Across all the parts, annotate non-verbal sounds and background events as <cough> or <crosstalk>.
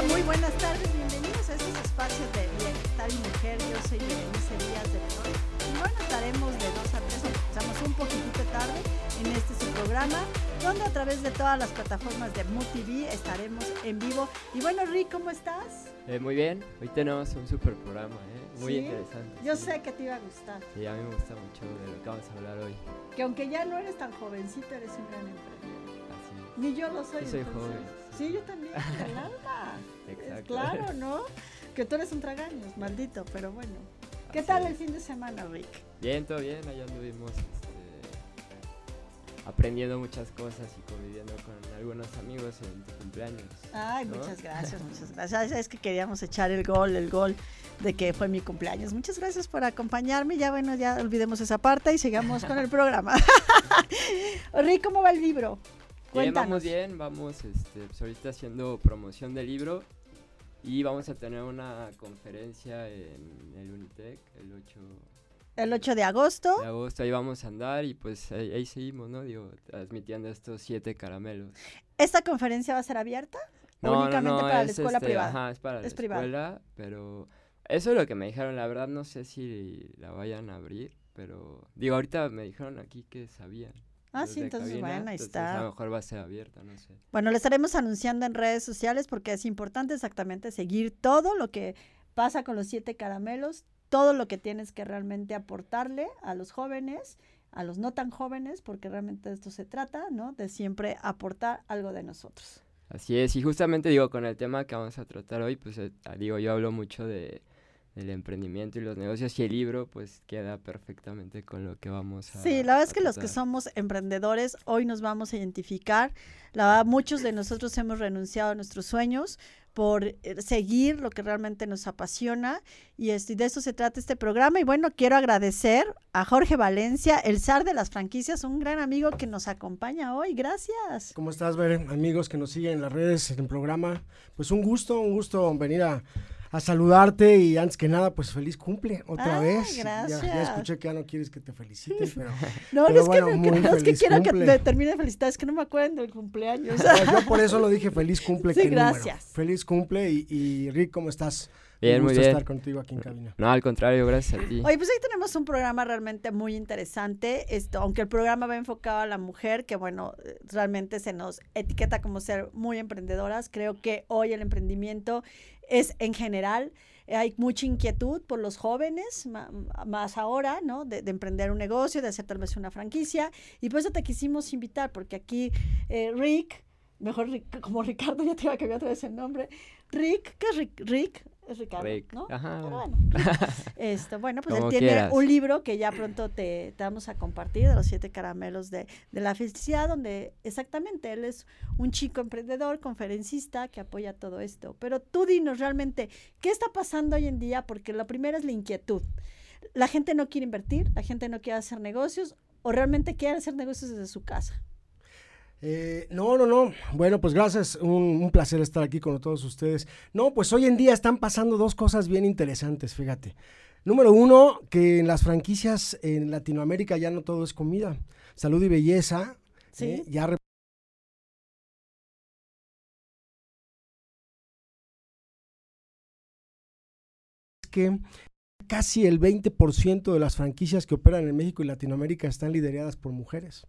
Hola, muy buenas tardes, bienvenidos a estos espacios de bienestar y mujer. Yo soy Berenice Díaz de León. Y bueno, estaremos de 2 a 3, empezamos un poquitito tarde en este su programa, donde a través de todas las plataformas de MUTV estaremos en vivo. Y bueno, Rick, ¿cómo estás? Eh, muy bien, hoy tenemos un super programa, ¿eh? muy ¿Sí? interesante. Yo sí. sé que te iba a gustar. Sí, a mí me gusta mucho de lo que vamos a hablar hoy. Que aunque ya no eres tan jovencito, eres un gran emprendedor. Ni yo lo soy. Yo soy entonces. joven, Sí, yo también, Yolanda. <laughs> Exacto. Claro, ¿no? Que tú eres un tragaños, maldito, pero bueno. ¿Qué Así tal es. el fin de semana, Rick? Bien, todo bien, allá anduvimos este, aprendiendo muchas cosas y conviviendo con algunos amigos en tu cumpleaños. Ay, ¿no? muchas gracias, <laughs> muchas gracias. Es que queríamos echar el gol, el gol de que fue mi cumpleaños. Muchas gracias por acompañarme. Ya bueno, ya olvidemos esa parte y sigamos con el programa. <laughs> Rick, ¿cómo va el libro? Bien, vamos bien, vamos este, pues ahorita haciendo promoción del libro y vamos a tener una conferencia en el Unitec el 8 El 8 de agosto. de agosto, ahí vamos a andar y pues ahí, ahí seguimos, ¿no? Digo, transmitiendo estos siete caramelos. ¿Esta conferencia va a ser abierta? ¿O únicamente para la es, escuela este, privada? Ajá, es para Es la privada. escuela, pero eso es lo que me dijeron, la verdad no sé si la vayan a abrir, pero digo, ahorita me dijeron aquí que sabían. Ah, sí, entonces, cabina, bueno, ahí entonces está. A lo mejor va a ser abierta, no sé. Bueno, lo estaremos anunciando en redes sociales porque es importante exactamente seguir todo lo que pasa con los siete caramelos, todo lo que tienes que realmente aportarle a los jóvenes, a los no tan jóvenes, porque realmente de esto se trata, ¿no? De siempre aportar algo de nosotros. Así es, y justamente digo, con el tema que vamos a tratar hoy, pues eh, digo, yo hablo mucho de del emprendimiento y los negocios y el libro pues queda perfectamente con lo que vamos a Sí, la verdad es que los que somos emprendedores hoy nos vamos a identificar. La verdad, muchos de nosotros hemos renunciado a nuestros sueños por eh, seguir lo que realmente nos apasiona y, esto, y de eso se trata este programa. Y bueno, quiero agradecer a Jorge Valencia, el zar de las franquicias, un gran amigo que nos acompaña hoy. Gracias. ¿Cómo estás, Ver? Amigos que nos siguen en las redes, en el programa. Pues un gusto, un gusto venir a, a saludarte y antes que nada, pues feliz cumple otra Ah, vez. Ya- Ya, gracias. escuché que ya no quieres que te felicite, <laughs> pero No, Pero no es bueno, que, me- muy no es que feliz quiero que cumple. me termine de felicitar, es que no me acuerdo del cumpleaños. yo por eso lo dije feliz cumple. <laughs> Sí, qué número. gracias. Feliz cumple y, y Rick, ¿cómo estás? Bien, muy gusto bien. estar contigo aquí en cabina. No, al contrario, gracias a ti. Oye, pues hoy tenemos un programa realmente muy interesante, esto, aunque el programa va enfocado a la mujer, que bueno, realmente se nos etiqueta como ser muy emprendedoras, creo que hoy el emprendimiento es en general, eh, hay mucha inquietud por los jóvenes, más ahora, ¿no? De, de emprender un negocio, de hacer tal vez una franquicia, y por eso te quisimos invitar, porque aquí eh, Rick, mejor Ric- como Ricardo, <laughs> ya te iba a cambiar otra vez el nombre, Rick, ¿qué es Rick? Rick, es Ricardo, Rick, ¿no? ajá. Pero bueno. <laughs> Esto, bueno, pues él tiene quieras. un libro que ya pronto te, te vamos a compartir de los siete caramelos de, de la felicidad, donde exactamente él es un chico emprendedor, conferencista que apoya todo esto. Pero tú dinos realmente, ¿qué está pasando hoy en día? Porque lo primero es la inquietud. La gente no quiere invertir, la gente no quiere hacer negocios o realmente quiere hacer negocios desde su casa. Eh, no, no, no. Bueno, pues gracias. Un, un placer estar aquí con todos ustedes. No, pues hoy en día están pasando dos cosas bien interesantes, fíjate. Número uno, que en las franquicias en Latinoamérica ya no todo es comida. Salud y belleza. Sí. eh, ya que casi el 20% de las franquicias que operan en México y Latinoamérica están lideradas por mujeres.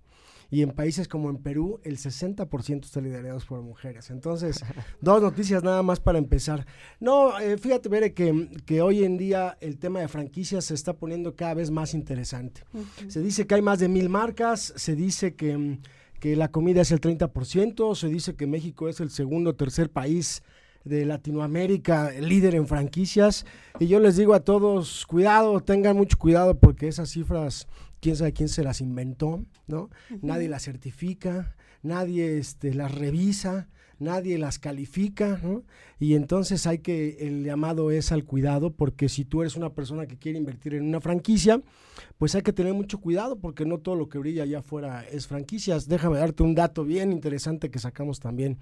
Y en países como en Perú, el 60% está liderados por mujeres. Entonces, <laughs> dos noticias nada más para empezar. No, eh, fíjate, Bere, que, que hoy en día el tema de franquicias se está poniendo cada vez más interesante. Se dice que hay más de mil marcas, se dice que, que la comida es el 30%, se dice que México es el segundo o tercer país de Latinoamérica líder en franquicias. Y yo les digo a todos, cuidado, tengan mucho cuidado porque esas cifras, quién sabe quién se las inventó, ¿no? Nadie las certifica, nadie este, las revisa, nadie las califica, ¿no? Y entonces hay que, el llamado es al cuidado, porque si tú eres una persona que quiere invertir en una franquicia, pues hay que tener mucho cuidado, porque no todo lo que brilla allá afuera es franquicias. Déjame darte un dato bien interesante que sacamos también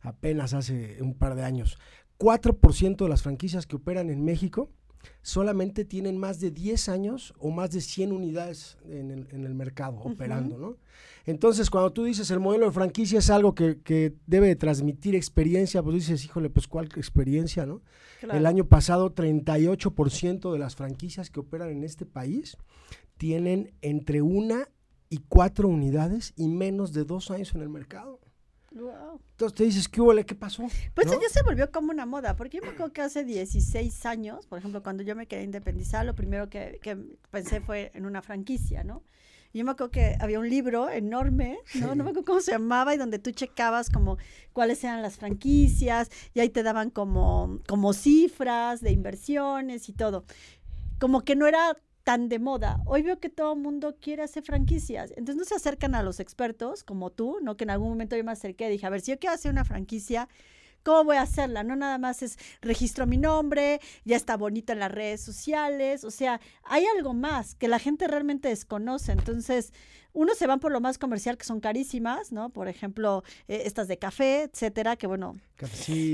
apenas hace un par de años. 4% de las franquicias que operan en México solamente tienen más de 10 años o más de 100 unidades en el, en el mercado operando, ¿no? Entonces, cuando tú dices el modelo de franquicia es algo que, que debe transmitir experiencia, pues dices, híjole, pues cuál experiencia, ¿no? Claro. El año pasado, 38% de las franquicias que operan en este país tienen entre una y cuatro unidades y menos de dos años en el mercado. Wow. Entonces te dices, ¿qué huele? ¿Qué pasó? Pues ¿No? ya se volvió como una moda, porque yo me acuerdo que hace 16 años, por ejemplo, cuando yo me quería independizar, lo primero que, que pensé fue en una franquicia, ¿no? Y yo me acuerdo que había un libro enorme, ¿no? Sí. No me acuerdo cómo se llamaba, y donde tú checabas como cuáles eran las franquicias, y ahí te daban como, como cifras de inversiones y todo. Como que no era tan de moda. Hoy veo que todo el mundo quiere hacer franquicias. Entonces no se acercan a los expertos como tú, ¿no? Que en algún momento yo me acerqué y dije, a ver, si yo quiero hacer una franquicia, ¿cómo voy a hacerla? No nada más es registro mi nombre, ya está bonito en las redes sociales, o sea, hay algo más que la gente realmente desconoce. Entonces, unos se van por lo más comercial, que son carísimas, ¿no? Por ejemplo, eh, estas de café, etcétera, que bueno,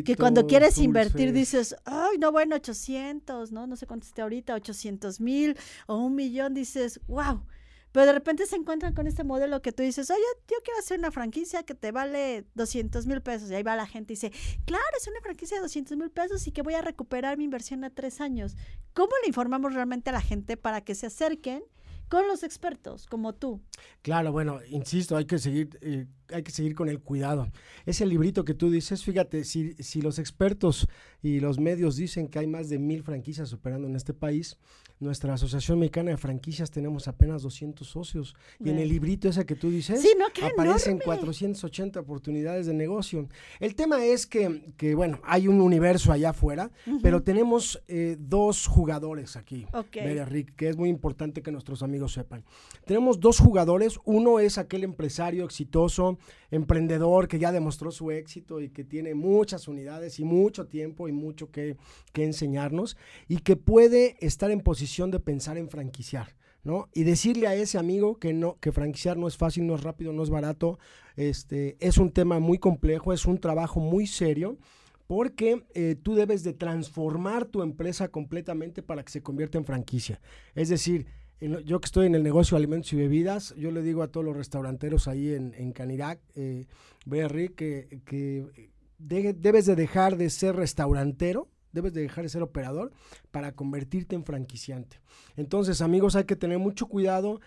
que cuando quieres invertir dices, ay, no, bueno, 800, ¿no? No sé cuánto esté ahorita, 800 mil o un millón, dices, wow. Pero de repente se encuentran con este modelo que tú dices, oye, yo quiero hacer una franquicia que te vale 200 mil pesos. Y ahí va la gente y dice, claro, es una franquicia de 200 mil pesos y que voy a recuperar mi inversión a tres años. ¿Cómo le informamos realmente a la gente para que se acerquen con los expertos como tú? Claro, bueno, insisto, hay que seguir, eh, hay que seguir con el cuidado. Ese librito que tú dices, fíjate, si, si los expertos y los medios dicen que hay más de mil franquicias operando en este país, nuestra Asociación Mexicana de Franquicias tenemos apenas 200 socios. Y en el librito ese que tú dices, Sí, no, aparecen enorme. 480 oportunidades de negocio. El tema es que, que, bueno, hay un universo allá afuera, pero tenemos eh, dos jugadores aquí. Ok. Vera Rick, que es muy importante que nuestros amigos sepan. Tenemos dos jugadores. Uno es aquel empresario exitoso, emprendedor que ya demostró su éxito y que tiene muchas unidades y mucho tiempo y mucho que, que enseñarnos y que puede estar en posición de pensar en franquiciar. ¿no? Y decirle a ese amigo que no, que franquiciar no es fácil, no es rápido, no es barato, este, es un tema muy complejo, es un trabajo muy serio, porque eh, tú debes de transformar tu empresa completamente para que se convierta en franquicia. Es decir, yo que estoy en el negocio de alimentos y bebidas, yo le digo a todos los restauranteros ahí en, en Canirac, eh, Berry, que, que de- debes de dejar de ser restaurantero, debes de dejar de ser operador para convertirte en franquiciante. Entonces, amigos, hay que tener mucho cuidado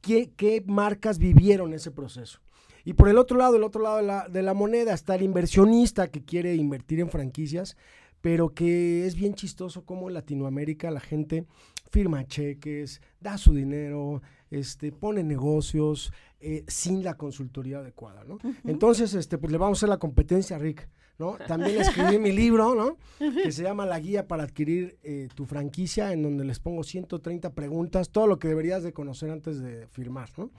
qué, qué marcas vivieron ese proceso. Y por el otro lado, el otro lado de la, moneda está el inversionista que quiere invertir en franquicias, pero que es bien chistoso como en Latinoamérica la gente firma cheques, da su dinero, este, pone negocios eh, sin la consultoría adecuada, ¿no? Entonces, este, pues le vamos a hacer la competencia, Rick, ¿no? También escribí mi libro, ¿no? Que se llama La Guía para adquirir eh, tu franquicia, en donde les pongo 130 preguntas, todo lo que deberías de conocer antes de firmar, ¿no?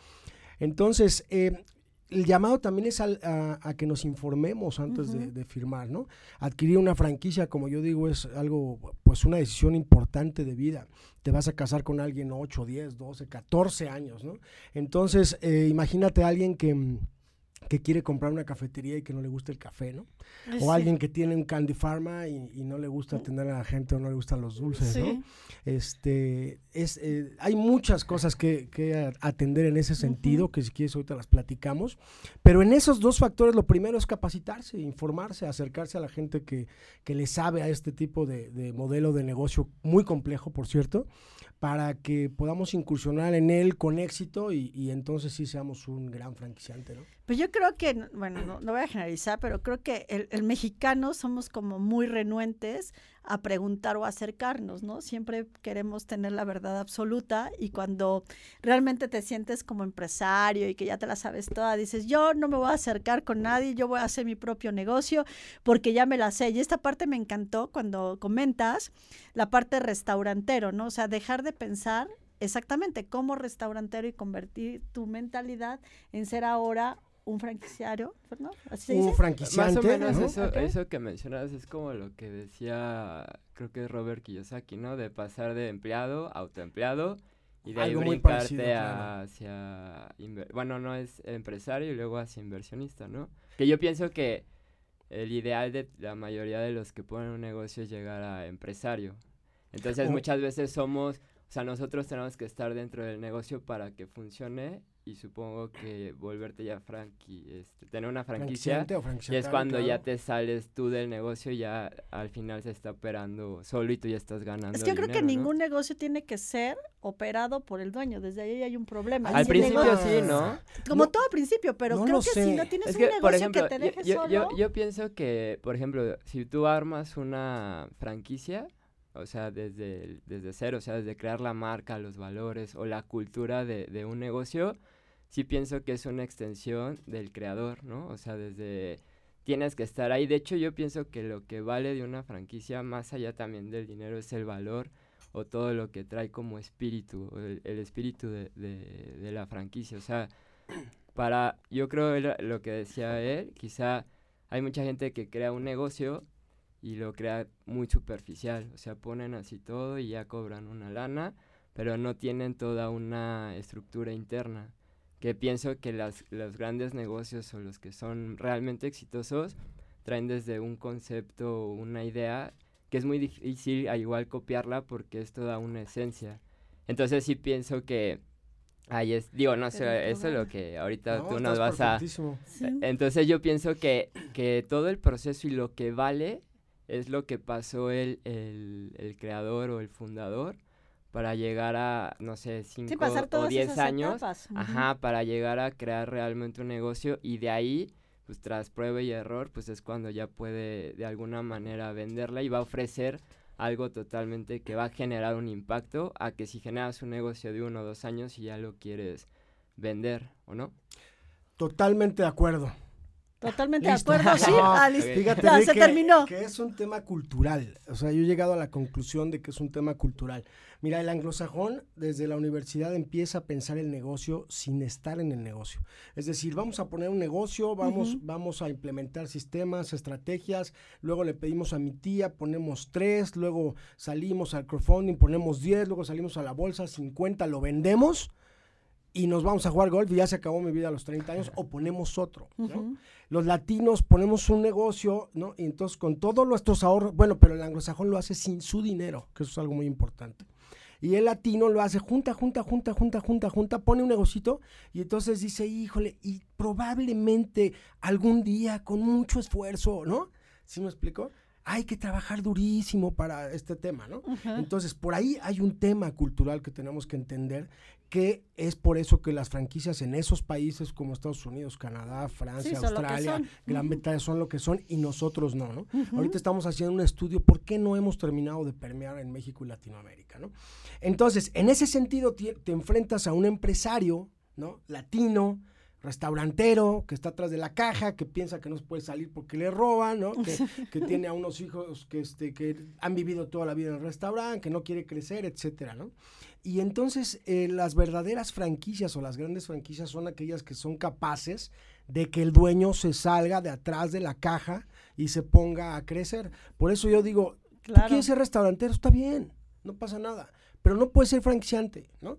Entonces, eh, el llamado también es al- a, a que nos informemos antes de, de firmar, ¿no? Adquirir una franquicia, como yo digo, es algo, pues una decisión importante de vida. Te vas a casar con alguien 8, 10, 12, 14 años, ¿no? Entonces, eh, imagínate a alguien que, mm, que quiere comprar una cafetería y que no le gusta el café, ¿no? Sí. O alguien que tiene un candy pharma y, y no le gusta atender a la gente o no le gustan los dulces, ¿no? Este, es, eh, hay muchas cosas que, que atender en ese sentido, que si quieres ahorita las platicamos, pero en esos dos factores lo primero es capacitarse, informarse, acercarse a la gente que, que le sabe a este tipo de, de modelo de negocio muy complejo, por cierto, para que podamos incursionar en él con éxito y, y entonces sí seamos un gran franquiciante, ¿no? Pues yo creo que, bueno, no, no voy a generalizar, pero creo que el, el mexicano somos como muy renuentes a preguntar o acercarnos, ¿no? Siempre queremos tener la verdad absoluta y cuando realmente te sientes como empresario y que ya te la sabes toda, dices, yo no me voy a acercar con nadie, yo voy a hacer mi propio negocio porque ya me la sé. Y esta parte me encantó cuando comentas la parte restaurantero, ¿no? O sea, dejar de pensar exactamente como restaurantero y convertir tu mentalidad en ser ahora un franquiciario, ¿no? ¿Así se Un franquiciante. Más o menos ¿no? eso, eso que mencionas es como lo que decía, creo que es Robert Kiyosaki, ¿no? De pasar de empleado a autoempleado y de ahí Algo muy brincarte parecido, claro. hacia, bueno, no es empresario y luego hacia inversionista, ¿no? Que yo pienso que el ideal de la mayoría de los que ponen un negocio es llegar a empresario. Entonces O- muchas veces somos, o sea, nosotros tenemos que estar dentro del negocio para que funcione y supongo que volverte ya franqui, este, tener una franquicia o y es cuando ya te sales tú del negocio y ya al final se está operando solo y tú ya estás ganando Es que yo creo que ningún negocio tiene que ser operado por el dueño. Desde ahí hay un problema. Al Si principio negocio- sí, ¿no? Como No, todo principio, pero no creo que si sé. no tienes Es un negocio por ejemplo, que te deje yo, solo. yo, yo pienso que, por ejemplo, si tú armas una franquicia, o sea, desde, desde cero, o sea, desde crear la marca, los valores o la cultura de, de un negocio, sí pienso que es una extensión del creador, ¿no? O sea, desde tienes que estar ahí. De hecho, yo pienso que lo que vale de una franquicia, más allá también del dinero, es el valor o todo lo que trae como espíritu, el, el espíritu de, de- la franquicia. O sea, <clears throat> para, yo creo lo que decía él, quizá hay mucha gente que crea un negocio y lo crea muy superficial, o sea, ponen así todo y ya cobran una lana, pero no tienen toda una estructura interna, que pienso que las, los grandes negocios o los que son realmente exitosos traen desde un concepto o una idea que es muy difícil a igual copiarla porque es toda una esencia. Entonces sí pienso que ahí es, digo, no sé, eso es lo que ahorita No, tú nos vas a... Sí. E- Entonces yo pienso que, que todo el proceso y lo que vale es lo que pasó el, el, el creador o el fundador para llegar a, no sé, Sí, 5 pasar o todas 10 esas años. etapas. Ajá, para llegar a crear realmente un negocio y de ahí, pues tras prueba y error, pues es cuando ya puede de alguna manera venderla y va a ofrecer algo totalmente que va a generar un impacto a que si generas un negocio de uno o dos años y ya lo quieres vender, ¿o no? Totalmente de acuerdo. Totalmente Listo. de acuerdo, sí. <laughs> No, ah, listo. <laughs> Fíjate, Ya, Rick, se que- terminó. Que es un tema cultural. O sea, yo he llegado a la conclusión de que es un tema cultural. Mira, el anglosajón desde la universidad empieza a pensar el negocio sin estar en el negocio. Es decir, vamos a poner un negocio, vamos, vamos a implementar sistemas, estrategias, luego le pedimos a mi tía, ponemos tres, luego salimos al crowdfunding, ponemos 10, luego salimos a la bolsa, 50, lo vendemos y nos vamos a jugar golf y ya se acabó mi vida a los 30 años o ponemos otro. ¿no? Los latinos ponemos un negocio, ¿no? Y entonces con todos nuestros ahorros, bueno, pero el anglosajón lo hace sin su dinero, que eso es algo muy importante. Y el latino lo hace junta, junta, junta, junta, junta, junta, pone un negocito y entonces dice, híjole, y probablemente algún día con mucho esfuerzo, ¿no? ¿Sí me explico? Hay que trabajar durísimo para este tema, ¿no? Entonces, por ahí hay un tema cultural que tenemos que entender, que es por eso que las franquicias en esos países como Estados Unidos, Canadá, Francia, Australia. Gran. Bretaña son lo que son y nosotros no, ¿no? Ahorita estamos haciendo un estudio por qué no hemos terminado de permear en México y Latinoamérica, ¿no? Entonces, en ese sentido, te, te enfrentas a un empresario, ¿no? Latino, restaurantero, que está atrás de la caja, que piensa que no se puede salir porque le roban, ¿no? Que, <laughs> que tiene a unos hijos que, este, que han vivido toda la vida en el restaurante, que no quiere crecer, etcétera, ¿no? Y entonces eh, las verdaderas franquicias o las grandes franquicias son aquellas que son capaces de que el dueño se salga de atrás de la caja y se ponga a crecer. Por eso yo digo, tú Claro. quieres ser restaurantero, está bien, no pasa nada, pero no puedes ser franquiciante, ¿no?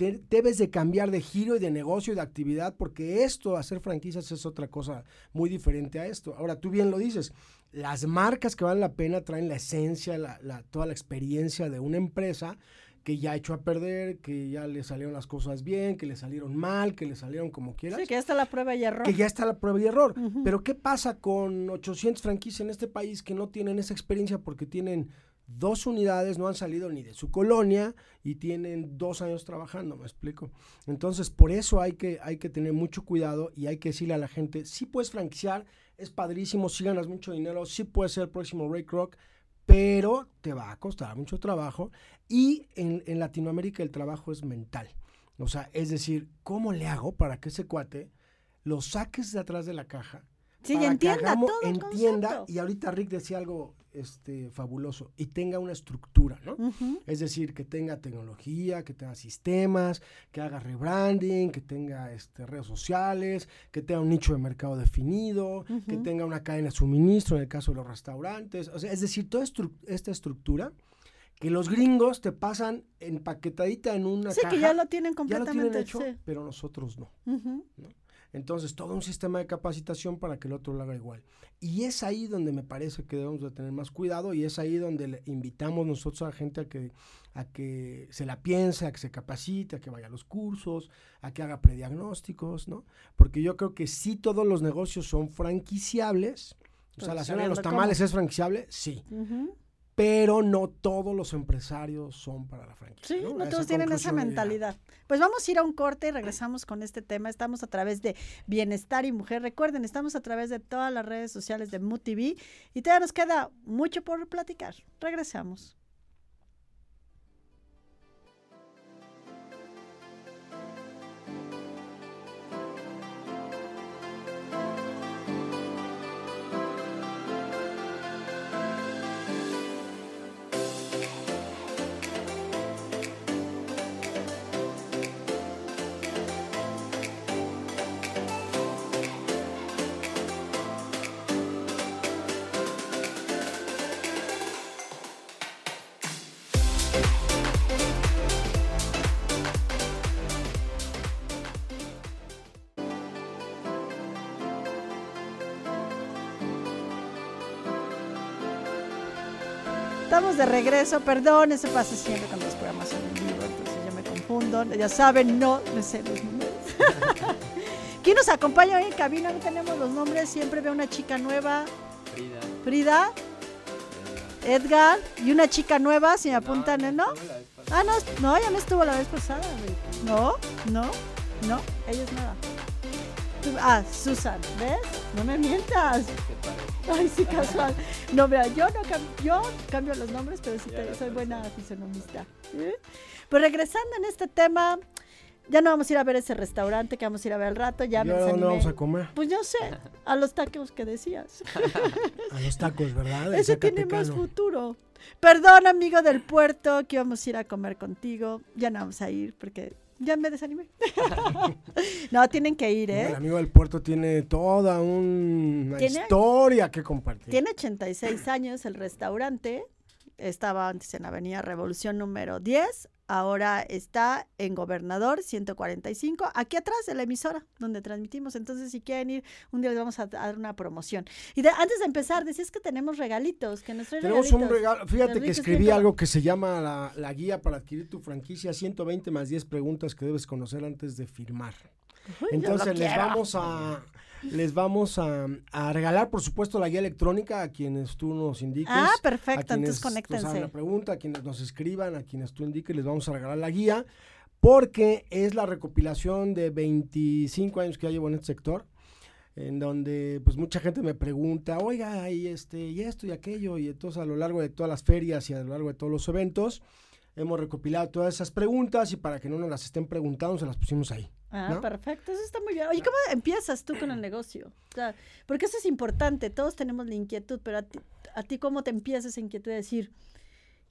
De- debes de cambiar de giro y de negocio y de actividad porque esto, hacer franquicias es otra cosa muy diferente a esto. Ahora, tú bien lo dices, las marcas que valen la pena traen la esencia, la, la- toda la experiencia de una empresa que ya echó a perder, que ya le salieron las cosas bien, que le salieron mal, que le salieron como quieras Sí, que ya está la prueba y error. que ya está la prueba y error. Pero ¿qué pasa con 800 franquicias en este país que no tienen esa experiencia porque tienen dos unidades, no han salido ni de su colonia y tienen dos años trabajando, me explico. Entonces, por eso hay que, hay que tener mucho cuidado y hay que decirle a la gente, sí puedes franquiciar, es padrísimo, sí ganas mucho dinero, sí puedes ser el próximo Ray Kroc, pero te va a costar mucho trabajo y en, en Latinoamérica el trabajo es mental. O sea, es decir, ¿cómo le hago para que ese cuate lo saques de atrás de la caja? Sí, y para que entienda hagamos- todo el entienda, concepto. y ahorita Rick decía algo este, fabuloso, y tenga una estructura, ¿no? Es decir, que tenga tecnología, que tenga sistemas, que haga rebranding, que tenga este, redes sociales, que tenga un nicho de mercado definido, que tenga una cadena de suministro en el caso de los restaurantes. O sea, es decir, toda estru- esta estructura que los gringos te pasan empaquetadita en una Sí, caja. que ya lo tienen ya lo completamente. tienen hecho, sí. pero nosotros no. Ujú. Entonces, todo un sistema de capacitación para que el otro lo haga igual. Y es ahí donde me parece que debemos de tener más cuidado y es ahí donde le invitamos nosotros a la gente a que, a que se la piense, a que se capacite, a que vaya a los cursos, a que haga prediagnósticos, ¿no? Porque yo creo que sí todos los negocios son franquiciables. O sea, Pues la señora de los cómo. tamales es franquiciable, sí. Pero no todos los empresarios son para la franquicia. Sí, ¿no? todos tienen esa mentalidad. Pues vamos a ir a un corte y regresamos con este tema. Estamos a través de Bienestar y Mujer. Recuerden, estamos a través de todas las redes sociales de MUTV y todavía nos queda mucho por platicar. Regresamos. Estamos de regreso, perdón, eso pasa siempre cuando los programas son en vivo, entonces yo me confundo. Ya saben, no me sé los nombres. <laughs> ¿Quién nos acompaña hoy en cabina? No tenemos los nombres, siempre veo una chica nueva, Frida. Frida, eh, Edgar, y una chica nueva, si me apuntan, ¿eh? ¿no? pasada. Ah, no, no, ya no estuvo la vez pasada. No, no, no, ella es nueva. Ah, Susan, ¿ves? No me mientas. Ay, sí, casual. No, mira, yo no cam- yo cambio los nombres, pero sí te- soy buena fisonomista. ¿eh? Pues regresando en este tema, ya no vamos a ir a ver ese restaurante que vamos a ir a ver al rato, ya ¿Y me dónde vamos a comer? Pues yo sé, a los tacos que decías. <laughs> A los tacos, ¿verdad? Ese tiene más futuro. Perdón, amigo del puerto, que íbamos a ir a comer contigo. Ya no vamos a ir porque ya me desanimé. <laughs> no, tienen que ir, No, El ¿eh? amigo del puerto tiene toda una Tiene- historia que compartir. Tiene 86 años el restaurante. Estaba antes en Avenida Revolución número 10. Ahora está en Gobernador 145. Aquí atrás de la emisora donde transmitimos. Entonces, si quieren ir, un día les vamos a dar una promoción. Y de- antes de empezar, decías que tenemos regalitos. Que nos traen Tenemos un regalo. Fíjate que escribí algo que se llama la, la guía para adquirir tu franquicia 120 más 10 preguntas que debes conocer antes de firmar. Uy, Entonces les quiero. vamos a les vamos a, a regalar, por supuesto, la guía electrónica a quienes tú nos indiques. Ah, a perfecto. quienes Entonces, nos hagan conéctense. la pregunta, a quienes nos escriban, a quienes tú indiques, les vamos a regalar la guía, porque es la recopilación de 25 años que ya llevo en este sector, en donde pues mucha gente me pregunta, oiga, y este, y esto y aquello, y entonces a lo largo de todas las ferias y a lo largo de todos los eventos, hemos recopilado todas esas preguntas y para que no nos las estén preguntando, se las pusimos ahí. Ah, ¿no? perfecto, eso está muy bien. Oye, ¿cómo empiezas tú con el negocio? O sea, porque eso es importante, todos tenemos la inquietud, pero a ti, a ti ¿cómo te empieza esa inquietud de decir,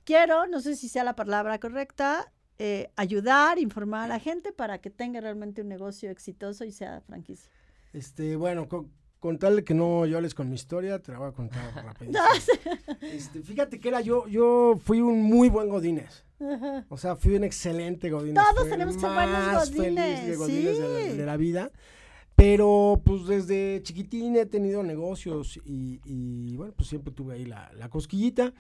quiero, no sé si sea la palabra correcta, eh, ayudar, informar a la gente para que tenga realmente un negocio exitoso y sea franquicia? Este, bueno, con, con tal que no llores con mi historia, te la voy a contar <laughs> rapidísimo. Este, fíjate que era yo, yo fui un muy buen Godínez. Ajá. O sea, fui un excelente Godínez. Todos Fui tenemos que ser buenos feliz Godínez, de Godínez de, la, sí. de la vida. Pero pues desde chiquitín he tenido negocios y, y, bueno, pues siempre tuve ahí la, la cosquillita.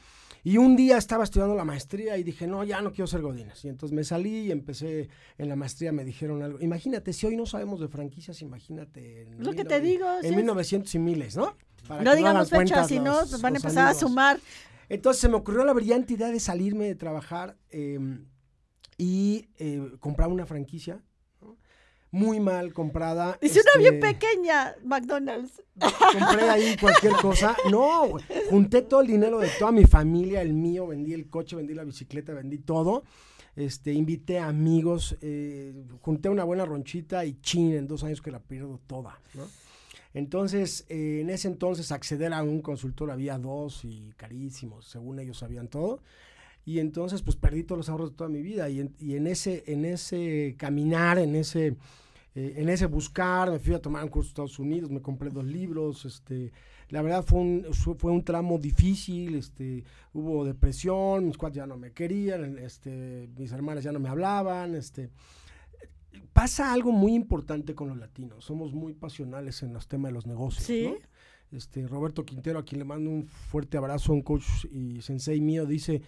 Y un día estaba estudiando la maestría y dije, no, ya no quiero ser Godínez. Y entonces me salí y empecé en la maestría, me dijeron algo. Imagínate, si hoy no sabemos de franquicias, imagínate. En Lo que 19- te digo, En es- 1900 y miles, ¿no? Para no digamos fechas, si no, los- van a empezar a sumar. Entonces se me ocurrió la brillante idea de salirme de trabajar eh, y eh, comprar una franquicia. Muy mal comprada. Dice una bien este, pequeña, McDonald's. Compré ahí cualquier cosa. No, junté todo el dinero de toda mi familia, el mío, vendí el coche, vendí la bicicleta, vendí todo. Este, invité amigos, eh, junté una buena ronchita y chin, en dos años que la pierdo toda, ¿no? Entonces, eh, en ese entonces acceder a un consultor había dos y carísimos, según ellos sabían todo. Y entonces, pues perdí todos los ahorros de toda mi vida. Y en, y en ese, en ese caminar, en ese, eh, en ese buscar, me fui a tomar un curso a Estados Unidos, me compré dos libros, este, la verdad fue un, fue un tramo difícil, este, hubo depresión, mis cuates ya no me querían, este, mis hermanas ya no me hablaban, este, pasa algo muy importante con los latinos. Somos muy pasionales en los temas de los negocios. Sí. ¿no? Este, Roberto Quintero, a quien le mando un fuerte abrazo, un coach y sensei mío, dice,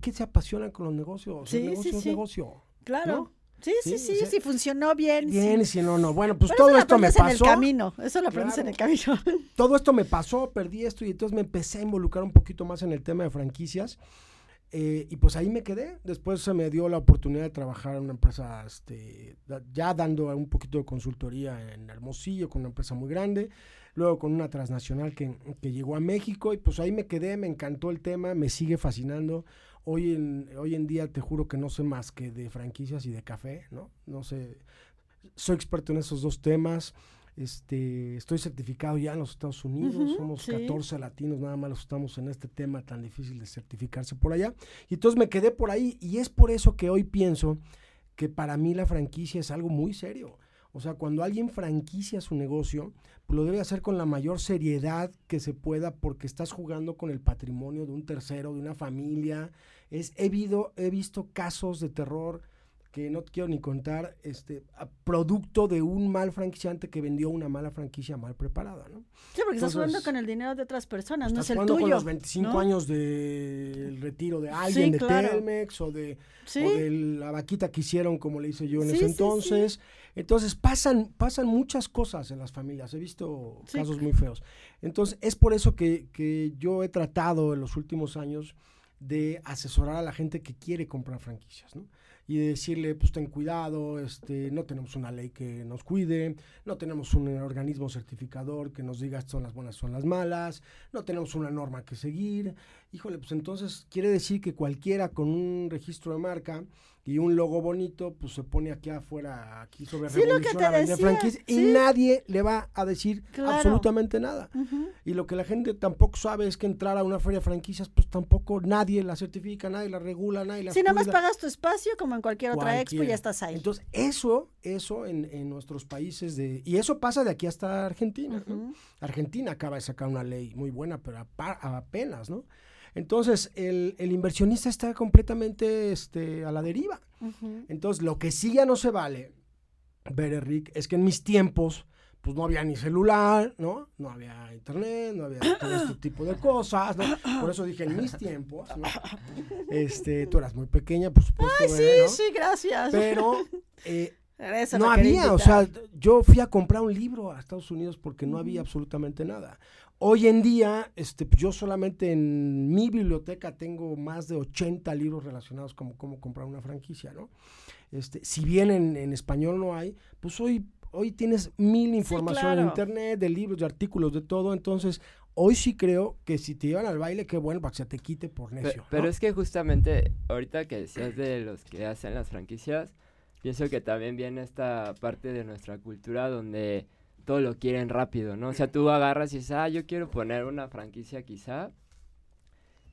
¿por qué se apasionan con los negocios? Sí, el negocio sí, es sí. negocio. Claro. ¿no? Sí, sí, Sí, sí, funcionó bien. Bien, si no, no. Bueno, pues Pero todo esto me pasó. en el camino. Eso lo aprendes en el camino. <laughs> todo esto me pasó, perdí esto y entonces me empecé a involucrar un poquito más en el tema de franquicias. eh, y pues ahí me quedé. Después se me dio la oportunidad de trabajar en una empresa, este, ya dando un poquito de consultoría en Hermosillo, con una empresa muy grande. Luego con una transnacional que, que llegó a México y pues ahí me quedé, me encantó el tema, me sigue fascinando. Hoy en, hoy en día te juro que no sé más que de franquicias y de café, ¿no? No sé, soy experto en esos dos temas. Este, estoy certificado ya en los Estados Unidos, somos sí. 14 latinos, nada más estamos en este tema tan difícil de certificarse por allá. Y entonces me quedé por ahí y es por eso que hoy pienso que para mí la franquicia es algo muy serio. O sea, cuando alguien franquicia su negocio, pues lo debe hacer con la mayor seriedad que se pueda porque estás jugando con el patrimonio de un tercero, de una familia. Es, he, he visto casos de terror que no te quiero ni contar, este, producto de un mal franquiciante que vendió una mala franquicia mal preparada, ¿no? Sí, porque estás jugando Entonces, con el dinero de otras personas, no Estás es el jugando tuyo. con los 25 ¿no? años del retiro de alguien, de claro. Telmex o de, Sí. o de la vaquita que hicieron, como le hice yo en Sí, ese entonces. Entonces pasan, pasan muchas cosas en las familias. He visto casos muy feos. Entonces es por eso que, que yo he tratado en los últimos años de asesorar a la gente que quiere comprar franquicias, ¿no? Y de decirle, pues ten cuidado, este, no tenemos una ley que nos cuide, no tenemos un organismo certificador que nos diga son las buenas, son las malas, no tenemos una norma que seguir. Híjole, pues entonces quiere decir que cualquiera con un registro de marca y un logo bonito, pues se pone aquí afuera, aquí sobre Sí, lo que Revolución te a vender decía, franquicias y nadie le va a decir Claro. absolutamente nada. Y lo que la gente tampoco sabe es que entrar a una feria de franquicias, pues tampoco nadie la certifica, nadie la regula, nadie la Si nada más pagas tu espacio, como en cualquier otra expo, ya estás ahí. Entonces, eso, eso en, en nuestros países de... Y eso pasa de aquí hasta Argentina. ¿no? Argentina acaba de sacar una ley muy buena, pero apenas, ¿no? Entonces, el, el inversionista está completamente este, a la deriva. Entonces, lo que sí ya no se vale, ver, Rick, es que en mis tiempos, pues no había ni celular, ¿no? No había internet, no había todo este <coughs> tipo de cosas, ¿no? Por eso dije en mis tiempos, ¿no? <coughs> Este, tú eras muy pequeña, por supuesto, Ay, Bere, sí, ¿no? sí, gracias. Pero eh, <laughs> Eso no había, o sea, yo fui a comprar un libro a Estados Unidos porque no había absolutamente nada. Hoy en día, este, yo solamente en mi biblioteca tengo más de 80 libros relacionados con cómo comprar una franquicia, ¿no? Este, si bien en, en español no hay, pues hoy, hoy tienes mil información en claro. internet, de libros, de artículos, de todo. Entonces, hoy sí creo que si te llevan al baile, qué bueno para que se te quite por necio. Pero ¿no? es que justamente ahorita que decías de los que hacen las franquicias, pienso que también viene esta parte de nuestra cultura donde todo lo quieren rápido, ¿no? O sea, tú agarras y dices, ah, yo quiero poner una franquicia quizá.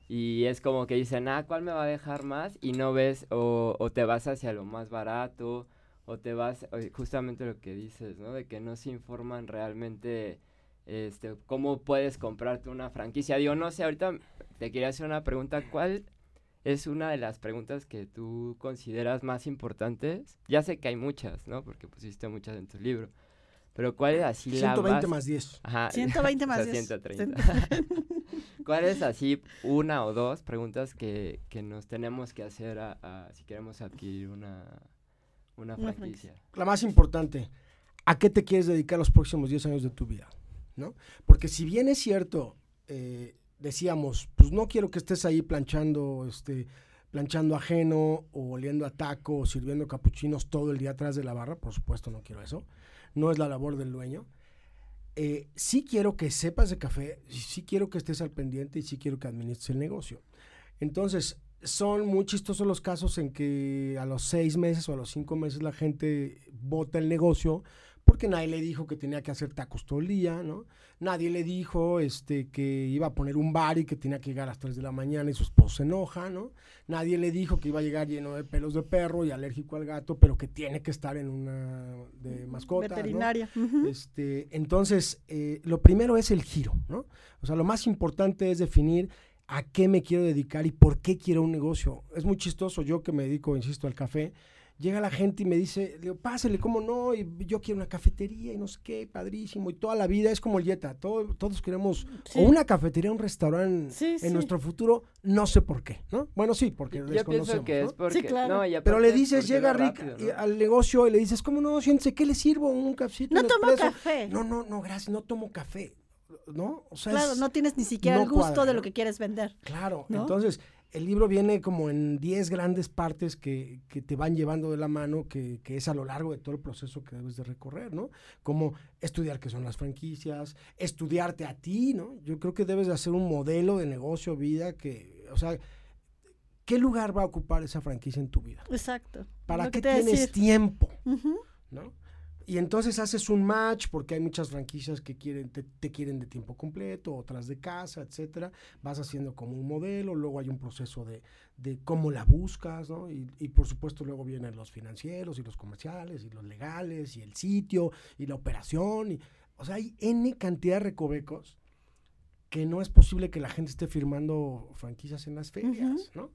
Y es como que dicen, ah, ¿cuál me va a dejar más? Y no ves, o, o te vas hacia lo más barato, o te vas, justamente lo que dices, ¿no? De que no se informan realmente, este, cómo puedes comprarte una franquicia. Digo, no sé, ahorita te quería hacer una pregunta, ¿cuál es una de las preguntas que tú consideras más importantes? Ya sé que hay muchas, ¿no? Porque pusiste muchas en tu libro. Pero ¿cuál es así la 120 base? más 10. Ajá. 120 más <laughs> o sea, 10. 130. <laughs> ¿Cuál es así una o dos preguntas que, que nos tenemos que hacer a, a- si queremos adquirir una, una Una franquicia? la más importante, ¿a qué te quieres dedicar los próximos 10 años de tu vida? ¿No? Porque si bien es cierto, eh, decíamos, pues no quiero que estés ahí planchando, este, planchando ajeno o oliendo a taco o sirviendo capuchinos todo el día atrás de la barra, por supuesto no quiero eso, no es la labor del dueño. Eh, sí quiero que sepas de café, sí- quiero que estés al pendiente y sí quiero que administres el negocio. Entonces, son muy chistosos los casos en que a los seis meses o a los cinco meses la gente bota el negocio porque nadie le dijo que tenía que hacer tacos todo el día, ¿no? Nadie le dijo este, que iba a poner un bar y que tenía que llegar a las 3 de la mañana y su esposo se enoja, ¿no? Nadie le dijo que iba a llegar lleno de pelos de perro y alérgico al gato, pero que tiene que estar en una de mascota. ¿no? Veterinaria. Este, entonces, eh, lo primero es el giro, ¿no? O sea, lo más importante es definir a qué me quiero dedicar y por qué quiero un negocio. Es muy chistoso, yo que me dedico, insisto, al café, llega la gente y me dice, le digo, pásele, ¿cómo no? Y yo quiero una cafetería y no sé qué, padrísimo. Y toda la vida es como el todo, todos queremos Sí. o una cafetería, un restaurante Sí, en sí. nuestro futuro, no sé por qué, ¿no? Bueno, sí, porque Yo desconocemos, pienso que ¿no? es porque... claro. no, Pero le dices, llega Rick rápido, y- ¿no? al negocio y le dices, ¿cómo no? Siéntese, ¿qué le sirvo? ¿Un cafecito? No tomo espresso?" café. No, no, no, gracias, no tomo café, ¿no? O sea, Claro, es- no tienes ni siquiera no el gusto cuadra, de lo que quieres vender. Claro, ¿no? entonces el libro viene como en 10 grandes partes que, que te van llevando de la mano, que, que es a lo largo de todo el proceso que debes de recorrer, ¿no? Como estudiar qué son las franquicias, estudiarte a ti, ¿no? Yo creo que debes de hacer un modelo de negocio, vida, que, o sea, ¿qué lugar va a ocupar esa franquicia en tu vida? Exacto. ¿Para qué tienes decir. tiempo? ¿no? Y entonces haces un match porque hay muchas franquicias que quieren, te, te quieren de tiempo completo, otras de casa, etcétera. Vas haciendo como un modelo, luego hay un proceso de, de cómo la buscas, ¿no? Y, y por supuesto luego vienen los financieros y los comerciales y los legales y el sitio y la operación. Y, o sea, hay N cantidad de recovecos que no es posible que la gente esté firmando franquicias en las ferias, ¿no?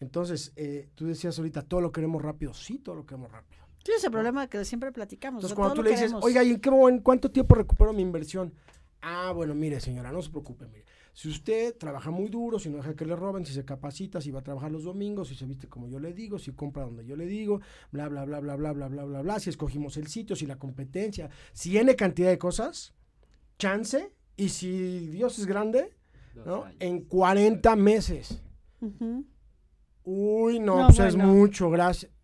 Entonces, eh, tú decías ahorita, todo lo queremos rápido. Sí, todo lo queremos rápido. Sí, ese problema que siempre platicamos. Entonces, o sea, cuando tú le dices, queremos. oiga, ¿y en, qué, en cuánto tiempo recupero mi inversión? Ah, bueno, mire, señora, no se preocupe, mire. Si usted trabaja muy duro, si no deja que le roben, si se capacita, si va a trabajar los domingos, si se viste como yo le digo, si compra donde yo le digo, bla, bla, bla, bla, bla, bla, bla, bla, bla, si escogimos el sitio, si la competencia, si N cantidad de cosas, chance, y si Dios es grande, ¿no? En 40 meses. Ujú. Uy, no, No, pues es bueno. mucho, gracias.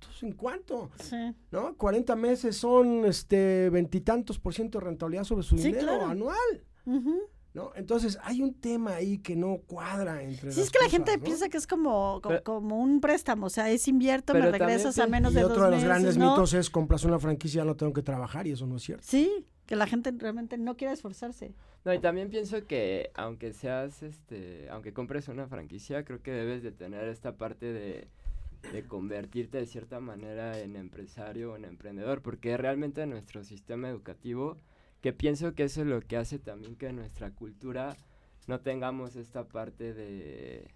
Entonces, ¿en cuánto? Sí. ¿no? 40 meses son este veintitantos por ciento de rentabilidad sobre su Sí, dinero claro. anual. ¿no? Entonces hay un tema ahí que no cuadra entre Sí, las es que la gente ¿no? piensa que es como, como, Pero- como un préstamo, o sea, es invierto, me regresas a menos y de otro dos de los meses, grandes ¿no? mitos es compras una franquicia, no tengo que trabajar y eso no es cierto. Sí, que la gente realmente no quiere esforzarse. No, y también pienso que aunque seas, este, aunque compres una franquicia, creo que debes de tener esta parte de, de convertirte de cierta manera en empresario o en emprendedor, porque realmente nuestro sistema educativo, que pienso que eso es lo que hace también que nuestra cultura no tengamos esta parte de,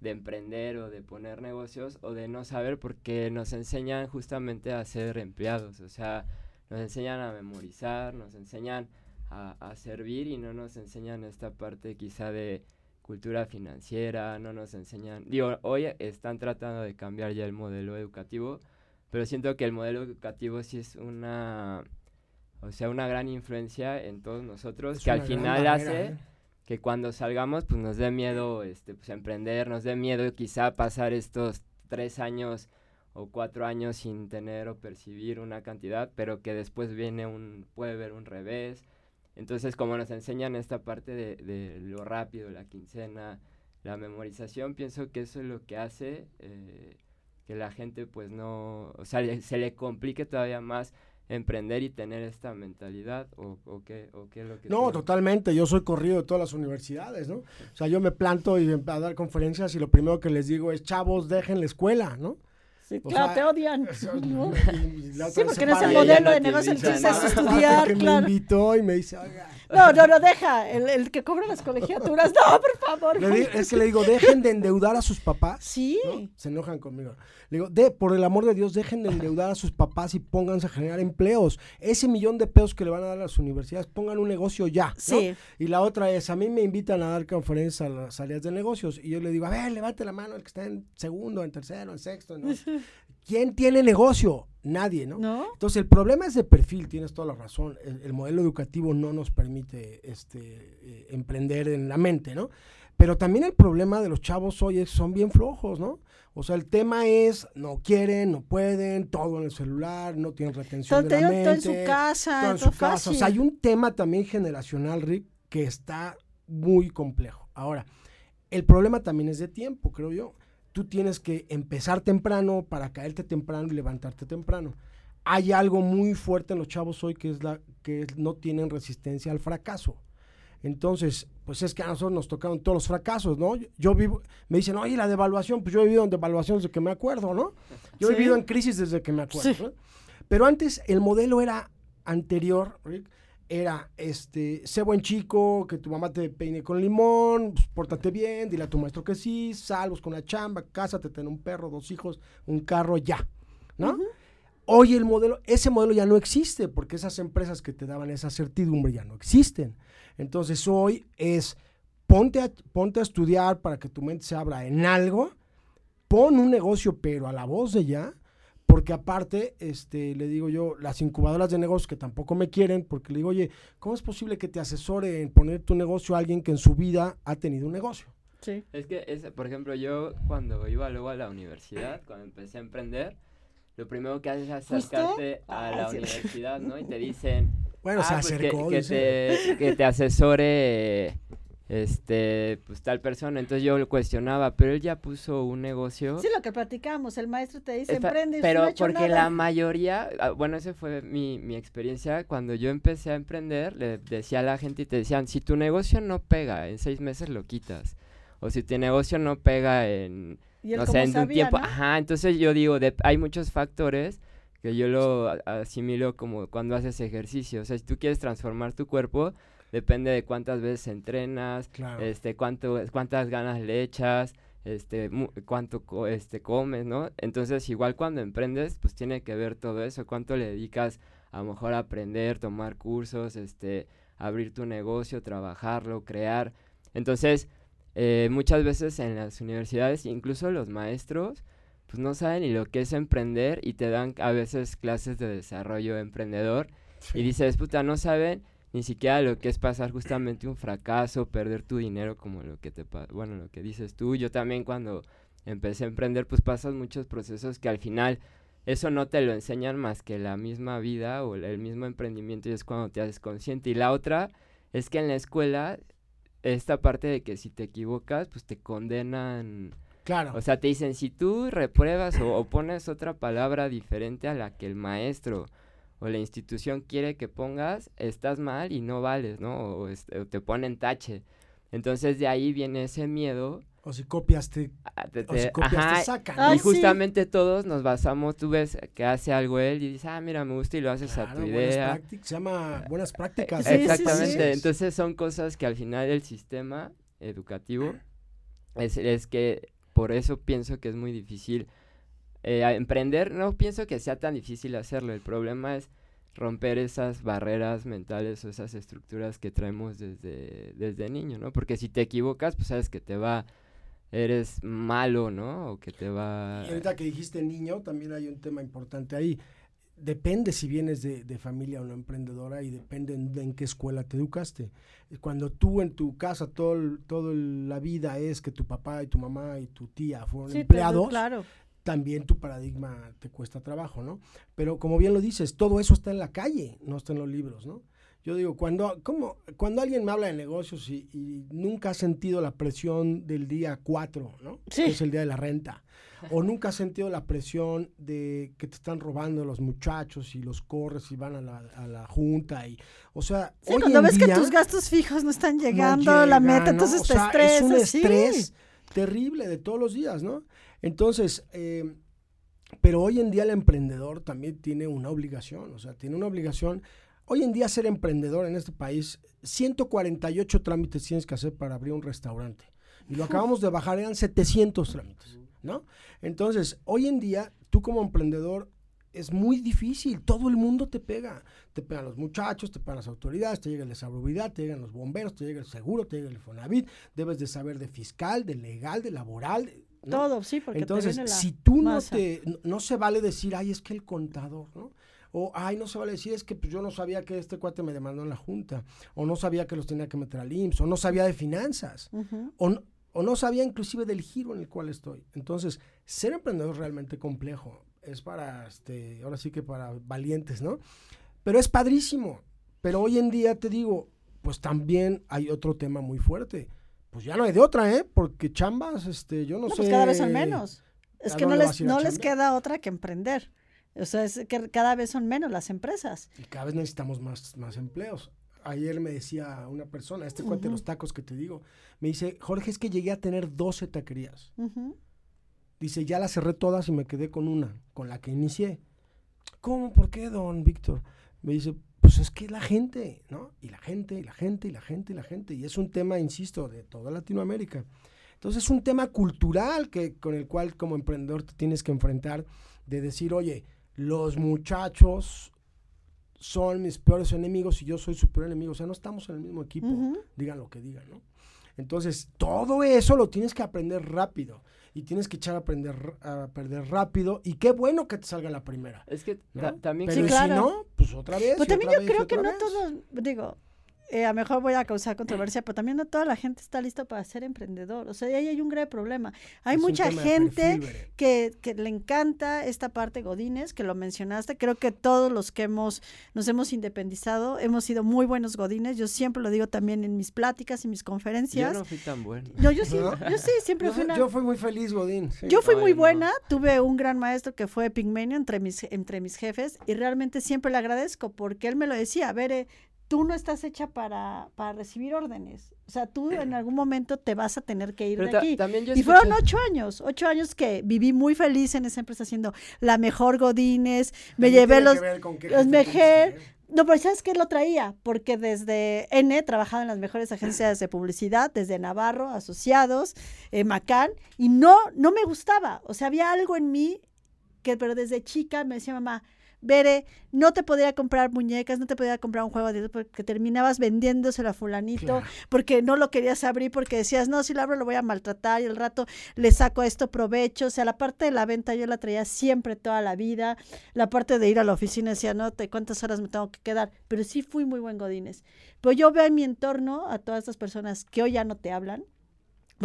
de emprender o de poner negocios o de no saber porque nos enseñan justamente a ser empleados, o sea, nos enseñan a memorizar, nos enseñan a, a servir y no nos enseñan esta parte quizá de cultura financiera, no nos enseñan, digo, hoy están tratando de cambiar ya el modelo educativo, pero siento que el modelo educativo sí es una, o sea, una gran influencia en todos nosotros, Es que al final hace ¿eh? que cuando salgamos pues nos dé miedo este pues emprender, nos dé miedo quizá pasar estos tres años o cuatro años sin tener o percibir una cantidad, pero que después viene un, puede haber un revés. Entonces como nos enseñan esta parte de, de lo rápido, la quincena, la memorización, pienso que eso es lo que hace eh, que la gente pues no, o sea, le- se le complique todavía más emprender y tener esta mentalidad o, o qué, o qué es lo que... No, tú- totalmente. Yo soy corrido de todas las universidades, ¿no? O sea, yo me planto y a dar conferencias y lo primero que les digo es, chavos, dejen la escuela, ¿no? Sí, O claro, sea, te odian. <laughs> <laughs> ¿no? Sí, porque no es el modelo de negocio, el chiste es hasta estudiar, que me claro. invitó y me dice, oiga. No, no, no, deja, el, el que cobra las colegiaturas, no, por favor. Di- es que le digo, dejen de endeudar a sus papás. Sí, ¿no? Se enojan conmigo. Le digo, de, por el amor de Dios, dejen de endeudar a sus papás y pónganse a generar empleos. Ese millón de pesos que le van a dar a las universidades, pongan un negocio ya. ¿no? Sí. Y la otra es, a mí me invitan a dar conferencias a las áreas de negocios. Y yo le digo, a ver, levante la mano el que está en segundo, en tercero, en sexto. ¿no? ¿Quién tiene negocio? Nadie, ¿no? ¿no? Entonces, el problema es de perfil, tienes toda la razón. El, el modelo educativo no nos permite este, eh, emprender en la mente, ¿no? Pero también el problema de los chavos hoy es son bien flojos, ¿no? O sea, el tema es no quieren, no pueden, todo en el celular, no tienen retención Todo, de la todo en mente. su casa, todo todo, en su casa. O sea, hay un tema también generacional, Rick, que está muy complejo. Ahora, el problema también es de tiempo, creo yo. Tú tienes que empezar temprano para caerte temprano y levantarte temprano. Hay algo muy fuerte en los chavos hoy que es la que no tienen resistencia al fracaso. Entonces, pues es que a nosotros nos tocaron todos los fracasos, ¿no? Yo, yo vivo, me dicen, oye, la devaluación, pues yo he vivido en devaluación desde que me acuerdo, ¿no? Yo he vivido en crisis desde que me acuerdo. Sí. ¿no? Pero antes el modelo era anterior, Rick, era este, sé buen chico, que tu mamá te peine con limón, pues, pórtate bien, dile a tu maestro que sí, salvos con la chamba, cásate, ten un perro, dos hijos, un carro, ya. ¿no? Hoy el modelo, ese modelo ya no existe porque esas empresas que te daban esa certidumbre ya no existen. Entonces hoy es ponte a, ponte a estudiar para que tu mente se abra en algo, pon un negocio pero a la voz de ya, porque aparte, este, le digo yo, las incubadoras de negocios que tampoco me quieren, porque le digo, oye, ¿cómo es posible que te asesore en poner tu negocio a alguien que en su vida ha tenido un negocio? Sí. Es que, es, por ejemplo, yo cuando iba luego a la universidad, cuando empecé a emprender, lo primero que haces es acercarte a la universidad, ¿no? Y te dicen, bueno, se ah, pues que, te, que te asesore este, pues tal persona. Entonces yo lo cuestionaba, pero él ya puso un negocio. Sí, lo que platicamos, el maestro te dice, emprende. Pero porque la mayoría, ah, bueno, esa fue mi, mi experiencia, cuando yo empecé a emprender, le decía a la gente y te decían, si tu negocio no pega, en seis meses lo quitas. O si tu negocio no pega en, no sé, en un tiempo. Ajá, entonces yo digo, hay muchos factores que yo lo asimilo como cuando haces ejercicio. O sea, si tú quieres transformar tu cuerpo, depende de cuántas veces entrenas, este, cuánto, cuántas ganas le echas, este, cuánto este, comes, ¿no? Entonces, igual cuando emprendes, pues tiene que ver todo eso, cuánto le dedicas a lo mejor a aprender, tomar cursos, este, abrir tu negocio, trabajarlo, crear. Entonces, eh, muchas veces en las universidades, incluso los maestros, pues no saben ni lo que es emprender y te dan a veces clases de desarrollo emprendedor y dices, puta, no saben ni siquiera lo que es pasar justamente un fracaso, perder tu dinero como lo que te bueno, lo que dices tú. Yo también cuando empecé a emprender, pues pasas muchos procesos que al final eso no te lo enseñan más que la misma vida o el mismo emprendimiento y es cuando te haces consciente. Y la otra es que en la escuela esta parte de que si te equivocas, pues te condenan. Claro. O sea, te dicen, si tú repruebas o, o pones otra palabra diferente a la que el maestro o la institución quiere que pongas, estás mal y no vales, ¿no? O, te ponen tache. Entonces de ahí viene ese miedo. O si copias te, ah, o si copias te sacan. y justamente todos nos basamos, tú ves que hace algo él y dices, ah, mira, me gusta y lo haces a tu idea. Se llama buenas prácticas. Exactamente, entonces son cosas que al final el sistema educativo <clears throat> es, es que por eso pienso que es muy difícil eh, emprender no pienso que sea tan difícil hacerlo. El problema es romper esas barreras mentales o esas estructuras que traemos desde, desde niño, ¿no? Porque si te equivocas, pues sabes que te va, eres malo, ¿no? O que te va... Y ahorita que dijiste niño, también hay un tema importante ahí. Depende si vienes de, de familia o no emprendedora y depende en, qué escuela te educaste. Cuando tú en tu casa toda todo la vida es que tu papá y tu mamá y tu tía fueron empleados, claro también tu paradigma te cuesta trabajo, ¿no? Pero como bien lo dices, todo eso está en la calle, no está en los libros, ¿no? Yo digo, cuando, ¿cómo? cuando alguien me habla de negocios y, nunca ha sentido la presión del día 4, ¿no? Sí. Que es el día de la renta. O nunca ha sentido la presión de que te están robando los muchachos y los corres y van a la, junta. y O sea, sí, cuando ves que tus gastos fijos no están llegando a la meta, entonces te estresas. Es un estrés terrible de todos los días, ¿no? Entonces, eh, pero hoy en día el emprendedor también tiene una obligación, o sea, tiene una obligación. Hoy en día ser emprendedor en este país, 148 trámites tienes que hacer para abrir un restaurante. Y lo acabamos de bajar, eran 700 trámites, ¿no? Entonces, hoy en día, tú como emprendedor, es muy difícil, todo el mundo te pega. Te pegan los muchachos, te pegan las autoridades, te llega la salubridad, te llegan los bomberos, te llega el seguro, te llega el Fonavit, debes de saber de fiscal, de legal, de laboral, todo, sí, porque Entonces, si tú no te, no, se vale decir, ay, es que el contador, ¿no? O, ay, no se vale decir, es que pues, yo no sabía que este cuate me demandó en la junta, o no sabía que los tenía que meter al IMSS, o no sabía de finanzas, o, no, o no sabía inclusive del giro en el cual estoy. Entonces, ser emprendedor es realmente complejo, es para, este, ahora sí que para valientes, ¿no? Pero es padrísimo. Pero hoy en día te digo, pues también hay otro tema muy fuerte pues ya no hay de otra, ¿eh? Porque chambas, este, yo no, sé. Pues cada vez son menos. Es que no les, no les queda otra que emprender. O sea, es que cada vez son menos las empresas. Y cada vez necesitamos más, más empleos. Ayer me decía una persona, este cuate de los tacos que te digo, me dice, Jorge, es que llegué a tener 12 taquerías. Dice, ya las cerré todas y me quedé con una, con la que inicié. ¿Cómo? ¿Por qué, don Víctor? Me dice, pues es que la gente, ¿no? Y la gente, y la gente, y la gente, y la gente. Y es un tema, insisto, de toda Latinoamérica. Entonces es un tema cultural que, con el cual como emprendedor te tienes que enfrentar de decir, oye, los muchachos son mis peores enemigos y yo soy su peor enemigo. O sea, no estamos en el mismo equipo, digan lo que digan, ¿no? Entonces, todo eso lo tienes que aprender rápido y tienes que echar a aprender a perder rápido y qué bueno que te salga la primera. Es que también Pero si no, pues otra vez. Pues también yo creo que no todos, digo, eh, a lo mejor voy a causar controversia, pero también no toda la gente está lista para ser emprendedor. O sea, ahí hay un grave problema. Hay mucha gente que, que, le encanta esta parte Godines, que lo mencionaste. Creo que todos los que hemos nos hemos independizado hemos sido muy buenos Godines. Yo siempre lo digo también en mis pláticas y mis conferencias. Yo no fui tan bueno. Yo, yo, sí, <laughs> yo sí, siempre yo, fui una... Yo fui muy feliz, Godín. Yo fui muy buena. Tuve un gran maestro que fue Pigmenio entre mis, entre mis jefes y realmente siempre le agradezco porque él me lo decía, a ver, eh, tú no estás hecha para, para recibir órdenes. O sea, tú en <clears throat> algún momento te vas a tener que ir de aquí. y fueron ocho años, ocho años que viví muy feliz en esa empresa haciendo la mejor Godines, me llevé los, los mejor... No, pero ¿sabes qué lo traía? Porque desde N he trabajado en las mejores agencias de publicidad, desde Navarro, Asociados, eh, Macán, y no, no me gustaba. O sea, había algo en mí que, pero desde chica me decía mamá, Bere, no te podía comprar muñecas, no te podía comprar un juego de porque terminabas vendiéndoselo a fulanito, porque no lo querías abrir, porque decías, no, si lo abro lo voy a maltratar y el rato le saco a esto provecho. O sea, la parte de la venta yo la traía siempre toda la vida. La parte de ir a la oficina decía, no, te, ¿cuántas horas me tengo que quedar? Pero sí fui muy buen Godines. Pero yo veo en mi entorno a todas estas personas que hoy ya no te hablan,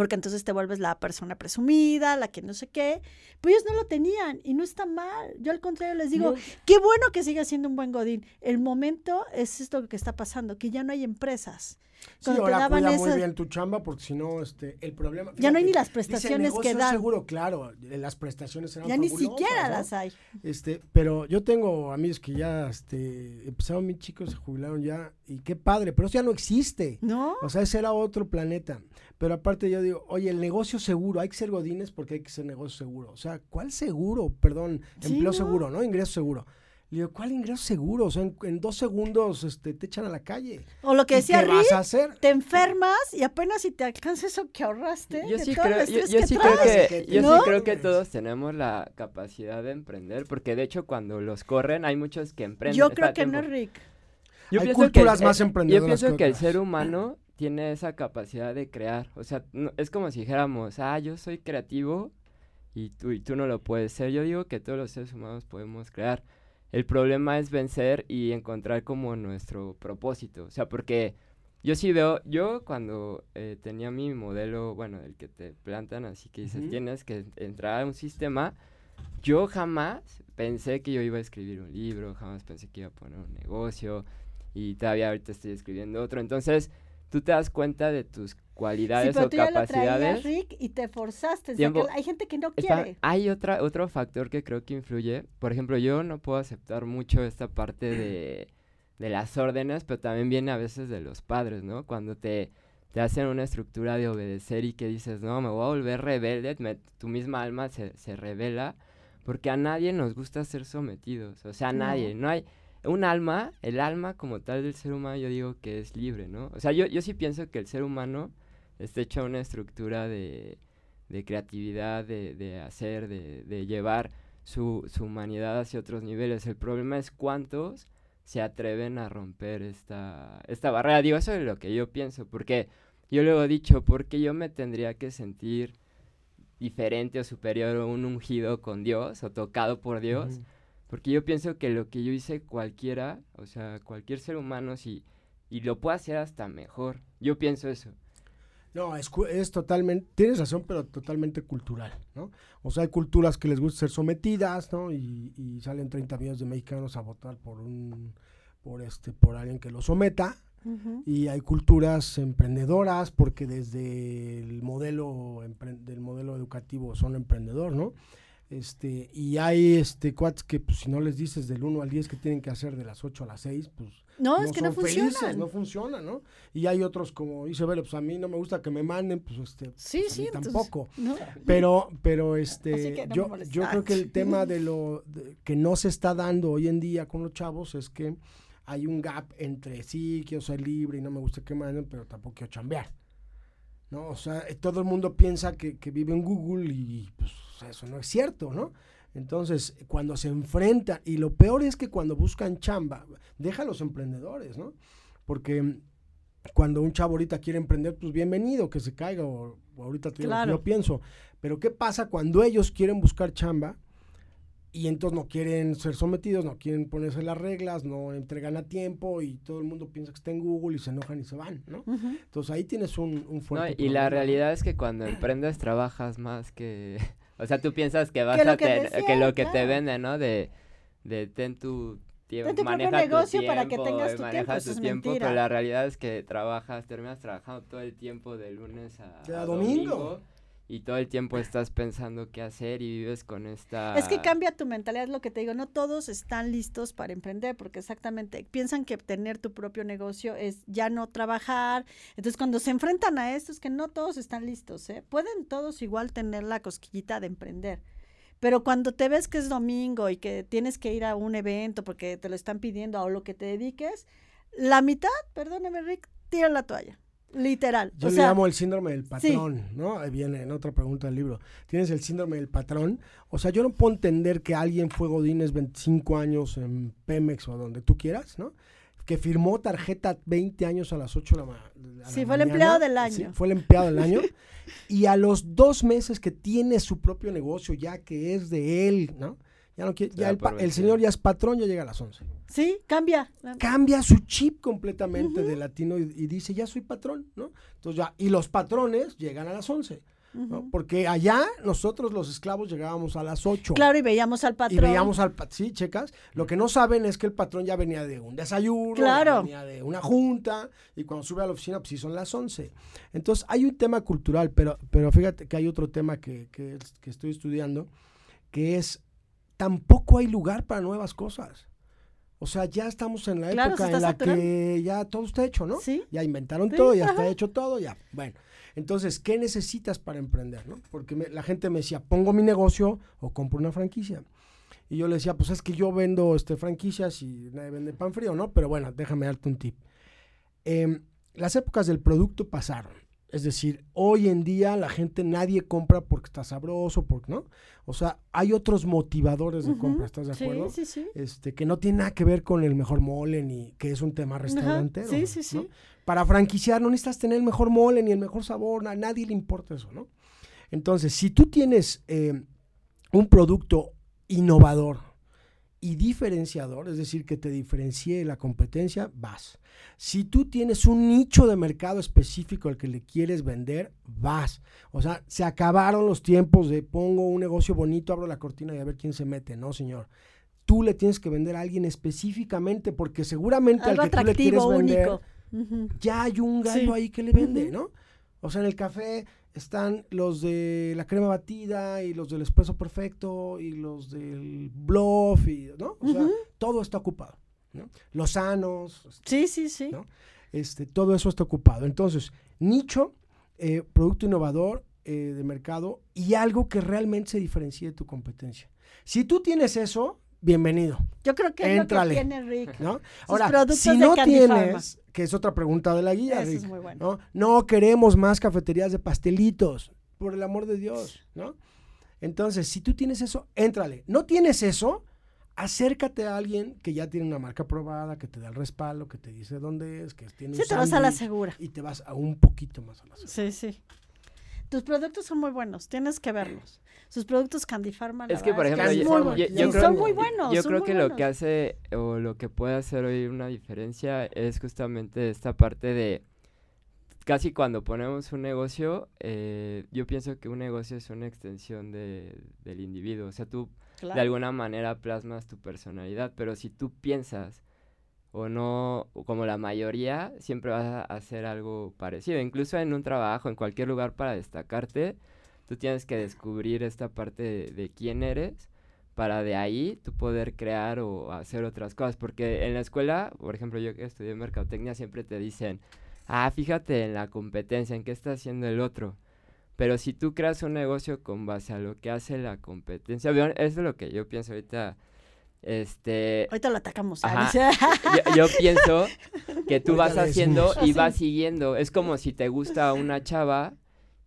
porque entonces te vuelves la persona presumida, la que no sé qué. Pues ellos no lo tenían y no está mal. Yo al contrario les digo, qué bueno que siga siendo un buen Godín. El momento es esto que está pasando, que ya no hay empresas. Sí, ahora cuida muy bien tu chamba porque si no, este, el problema... ya no hay ni las prestaciones que dan. seguro, claro, las prestaciones eran Ya ni siquiera las hay. Este, pero yo tengo amigos que ya, este, empezaron mis chicos, se jubilaron ya, y qué padre, pero eso ya no existe. ¿No? O sea, ese era otro planeta. Pero aparte yo digo, oye, el negocio seguro, hay que ser godines porque hay que ser negocio seguro. O sea, ¿cuál seguro? Perdón, empleo seguro, ¿no? Ingreso seguro. Le digo, ¿cuál ingreso seguro? O sea, en, dos segundos este, te echan a la calle. O lo que decía ¿Qué vas a hacer? te enfermas y apenas si te alcanza eso que ahorraste. Yo sí, creo, yo, sí creo, que, yo sí creo que todos tenemos la capacidad de emprender, porque de hecho cuando los corren hay muchos que emprenden. Yo creo que no, Rick. Yo hay culturas más emprendedoras. Yo pienso que el ser humano tiene esa capacidad de crear. O sea, es como si dijéramos, ah, yo soy creativo y tú, y tú no lo puedes ser. Yo digo que todos los seres humanos podemos crear. El problema es vencer y encontrar como nuestro propósito. O sea, porque yo sí veo, yo cuando eh, tenía mi modelo, bueno, el que te plantan, así que dices, tienes que entrar a un sistema, yo jamás pensé que yo iba a escribir un libro, jamás pensé que iba a poner un negocio y todavía ahorita estoy escribiendo otro. Entonces, tú te das cuenta de tus cualidades o capacidades. Rick, y te forzaste. hay gente que no quiere. hay otra, otro factor que creo que influye. Por ejemplo, yo no puedo aceptar mucho esta parte de, de las órdenes, pero también viene a veces de los padres, ¿no? Cuando te, te hacen una estructura de obedecer y que dices, no, me voy a volver rebelde, tu misma alma se, se revela, porque a nadie nos gusta ser sometidos. O sea, a nadie. No hay un alma, el alma como tal del ser humano, yo digo que es libre, ¿no? O sea, yo, yo sí pienso que el ser humano está hecho a una estructura de, de creatividad, de, de hacer, de, de llevar su, su, humanidad hacia otros niveles. El problema es cuántos se atreven a romper esta, esta barrera. Digo, eso es lo que yo pienso, porque yo luego he dicho, porque yo me tendría que sentir diferente o superior o un ungido con Dios o tocado por Dios. Porque yo pienso que lo que yo hice cualquiera, o sea, cualquier ser humano, si, y lo puede hacer hasta mejor. Yo pienso eso. No, es, es, totalmente, tienes razón, pero totalmente cultural, ¿no? O sea, hay culturas que les gusta ser sometidas, ¿no? Y, y salen 30 millones de mexicanos a votar por un, por este, por alguien que lo someta. Y hay culturas emprendedoras porque desde el modelo, del modelo educativo son emprendedor, ¿no? Este, y hay este cuates que pues, si no les dices del 1 al 10 que tienen que hacer de las 8 a las 6, pues no, es que no funciona. No funciona, ¿no? Y hay otros como dice Velo, pues a mí no me gusta que me manden, pues este sí, pues, sí, tampoco. Pero <laughs> pero este yo yo creo que el <laughs> tema de lo que no se está dando hoy en día con los chavos es que hay un gap entre sí, quiero ser libre y no me gusta que me manden, pero tampoco quiero chambear. ¿No? O sea, eh, todo el mundo piensa que, que vive en Google y pues eso no es cierto, ¿no? Entonces, cuando se enfrentan, y lo peor es que cuando buscan chamba, deja a los emprendedores, ¿no? Porque mm, cuando un chavo ahorita quiere emprender, pues bienvenido, que se caiga, o, o ahorita te digo Claro. yo pienso. Pero ¿qué pasa cuando ellos quieren buscar chamba y entonces no quieren ser sometidos, no quieren ponerse las reglas, no entregan a tiempo y todo el mundo piensa que está en Google y se enojan y se van, ¿no? Ujú. Entonces ahí tienes un, un No, fuerte y la problema. realidad es que cuando emprendes trabajas más que... <laughs> O sea, tú piensas que vas Que lo a que tener... decía, que lo que te claro. venden, ¿no? De, de ten tu tiempo, Ten tu propio maneja tu negocio para que tiempo, tengas tu tiempo, maneja eso tu es tiempo, mentira. pero la realidad es que trabajas, terminas trabajando todo el tiempo de lunes a, a a domingo. Y todo el tiempo estás pensando qué hacer y vives con esta... Es que cambia tu mentalidad, es lo que te digo, no todos están listos para emprender, porque exactamente piensan que tener tu propio negocio es ya no trabajar. Entonces, cuando se enfrentan a esto, es que no todos están listos, ¿eh? Pueden todos igual tener la cosquillita de emprender. Pero cuando te ves que es domingo y que tienes que ir a un evento porque te lo están pidiendo o lo que te dediques, la mitad, perdóneme Rick, tira la toalla. Literal. Yo o le sea, llamo el síndrome del patrón, ¿no? Ahí viene en otra pregunta del libro. Tienes el síndrome del patrón. O sea, yo no puedo entender que alguien fue Godínez 25 años en Pemex o donde tú quieras, ¿no? Que firmó tarjeta 20 años a las 8 de la, ma- de la Sí, fue el mañana. empleado del Sí, año. fue el empleado del año. <laughs> y a los dos meses que tiene su propio negocio, ya que es de él, ¿no? Ya no quiere, ya el, señor ya es patrón, ya llega a las 11 sí, cambia. cambia su chip completamente de latino y, y dice, ya soy patrón, ¿no? Entonces ya, y los patrones llegan a las 11, ¿no? Ujú. Porque allá nosotros los esclavos llegábamos a las 8. Claro, y veíamos al patrón. Y veíamos al patrón, sí, checas. Lo que no saben es que el patrón ya venía de un desayuno, ya Claro. venía de una junta, y cuando sube a la oficina, pues sí son las 11. Entonces, hay un tema cultural, pero, pero fíjate que hay otro tema que, que estoy estudiando, que es, tampoco hay lugar para nuevas cosas. O sea, ya estamos en la Claro, época en la saturando. que ya todo está hecho, ¿no? Sí. Ya inventaron Sí, todo, ya ajá. está hecho todo, ya. Bueno, entonces, ¿qué necesitas para emprender, no? Porque me- la gente me decía, pongo mi negocio o compro una franquicia. Y yo le decía, pues es que yo vendo este, franquicias y nadie vende pan frío, ¿no? Pero bueno, déjame darte un tip. Em, las épocas del producto pasaron. Es decir, hoy en día la gente nadie compra porque está sabroso, porque no. O sea, hay otros motivadores de compra, ¿estás de sí, acuerdo? Sí, sí, Este, que no tiene nada que ver con el mejor mole ni que es un tema restaurantero. sí, sí, ¿no? sí. Para franquiciar no necesitas tener el mejor mole ni el mejor sabor, a nadie le importa eso, ¿no? Entonces, si tú tienes eh, un producto innovador y diferenciador, es decir, que te diferencie de la competencia, vas. Si tú tienes un nicho de mercado específico al que le quieres vender, vas. O sea, se acabaron los tiempos de pongo un negocio bonito, abro la cortina y a ver quién se mete. No, señor. Tú le tienes que vender a alguien específicamente porque seguramente Algo al que tú le quieres atractivo, vender único. Ya hay un gallo Sí. ahí que le vende. ¿no? O sea, en el café están los de la crema batida y los del espresso perfecto y los del bluff y, ¿no? O sea, todo está ocupado, ¿no? Los sanos, Sí, sí, sí. ¿no? este, todo eso está ocupado. Entonces, nicho, eh, producto innovador eh, de mercado y algo que realmente se diferencie de tu competencia. Si tú tienes eso, bienvenido. Yo creo que Éntrale. es lo que tiene Rick. ¿no? Ahora, si no tienes, que es otra pregunta de la guía, Eso es Rick, muy bueno. ¿no? No queremos más cafeterías de pastelitos, por el amor de Dios, ¿no? Entonces, si tú tienes eso, éntrale. No tienes eso, acércate a alguien que ya tiene una marca aprobada, que te da el respaldo, que te dice dónde es, que tiene Sí, un te vas a la segura. y te vas a un poquito más a la segura. Sí, sí. Tus productos son muy buenos, tienes que verlos. Sus productos Candy Pharma. Es que, por ejemplo, yo, creo, son muy buenos. yo creo que lo que hace o lo que puede hacer hoy una diferencia es justamente esta parte de casi cuando ponemos un negocio, eh, yo pienso que un negocio es una extensión de, del individuo. O sea, tú de alguna manera plasmas tu personalidad, pero si tú piensas o no, como la mayoría, siempre vas a hacer algo parecido. Incluso en un trabajo, en cualquier lugar para destacarte, tú tienes que descubrir esta parte de, de quién eres para de ahí tú poder crear o hacer otras cosas. Porque en la escuela, por ejemplo, yo que estudié mercadotecnia, siempre te dicen, ah, fíjate en la competencia, en qué está haciendo el otro. Pero si tú creas un negocio con base a lo que hace la competencia, eso es lo que yo pienso ahorita. Este, Ahorita lo atacamos. Ajá. Yo, yo pienso que tú Ahorita vas haciendo y vas siguiendo. Es como si te gusta una chava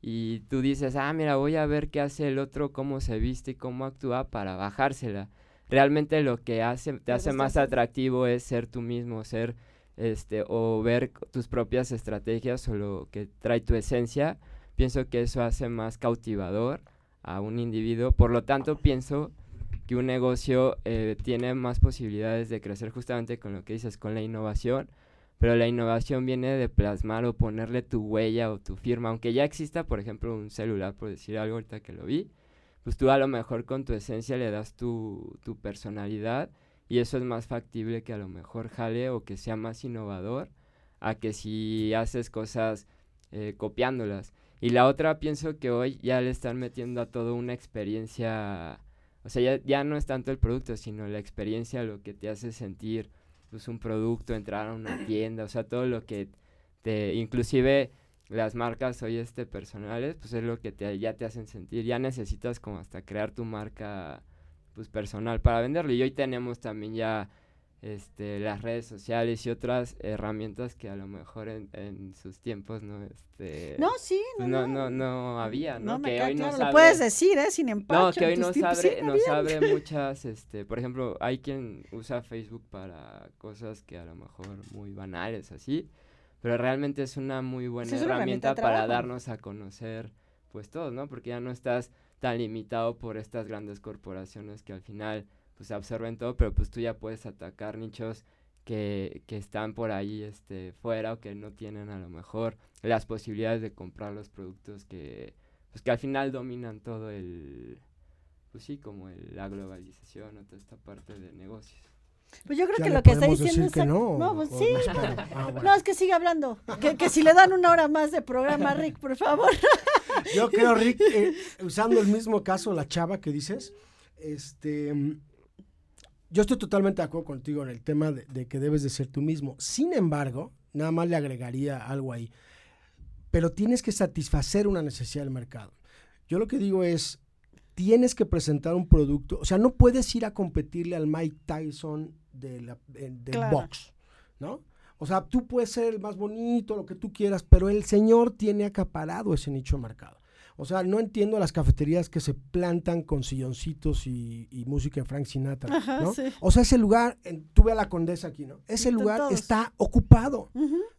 y tú dices, ah, mira, voy a ver qué hace el otro, cómo se viste y cómo actúa para bajársela. Realmente lo que hace, te hace más atractivo es ser tú mismo, ser, este, o ver tus propias estrategias o lo que trae tu esencia. Pienso que eso hace más cautivador a un individuo. Por lo tanto, pienso que un negocio eh, tiene más posibilidades de crecer justamente con lo que dices, con la innovación pero la innovación viene de plasmar o ponerle tu huella o tu firma, aunque ya exista, por ejemplo, un celular, por decir algo ahorita que lo vi, pues tú a lo mejor con tu esencia le das tu, tu personalidad y eso es más factible que a lo mejor jale o que sea más innovador a que si haces cosas eh, copiándolas. Y la otra pienso que hoy ya le están metiendo a todo una experiencia, o sea, ya, ya no es tanto el producto, sino la experiencia lo que te hace sentir pues un producto, entrar a una tienda, o sea, todo lo que te, inclusive las marcas hoy este personales, pues es lo que te, ya te hacen sentir, ya necesitas como hasta crear tu marca pues personal para venderlo. Y hoy tenemos también ya este, las redes sociales y otras herramientas que a lo mejor en, sus tiempos no este no sí pues no, no, no había no, que hoy no lo puedes decir eh sin empacho no que hoy nos abre nos abre <laughs> muchas este por ejemplo hay quien usa Facebook para cosas que a lo mejor muy banales así pero realmente es una muy buena herramienta para darnos a conocer pues todos no porque ya no estás tan limitado por estas grandes corporaciones que al final pues absorben todo, pero pues tú ya puedes atacar nichos que, que están por ahí este, fuera o que no tienen a lo mejor las posibilidades de comprar los productos que, pues que al final dominan todo el, pues sí, como el, la globalización o toda esta parte de negocios. Pues yo creo que lo que está diciendo es... no, no, pues sí. <laughs> Ah, no, es que sigue hablando. Que, que, si le dan una hora más de programa, Rick, por favor. Yo creo, Rick, eh, usando el mismo caso, la chava que dices, este yo estoy totalmente de acuerdo contigo en el tema de, que debes de ser tú mismo. Sin embargo, nada más le agregaría algo ahí. Pero tienes que satisfacer una necesidad del mercado. Yo lo que digo es, tienes que presentar un producto, o sea, no puedes ir a competirle al Mike Tyson de la, del box, ¿no? O sea, tú puedes ser el más bonito, lo que tú quieras, pero el señor tiene acaparado ese nicho de mercado. O sea, no entiendo las cafeterías que se plantan con silloncitos y, música de Frank Sinatra, ¿no? O sea, ese lugar, tuve a la condesa aquí, ¿no? Ese lugar está ocupado,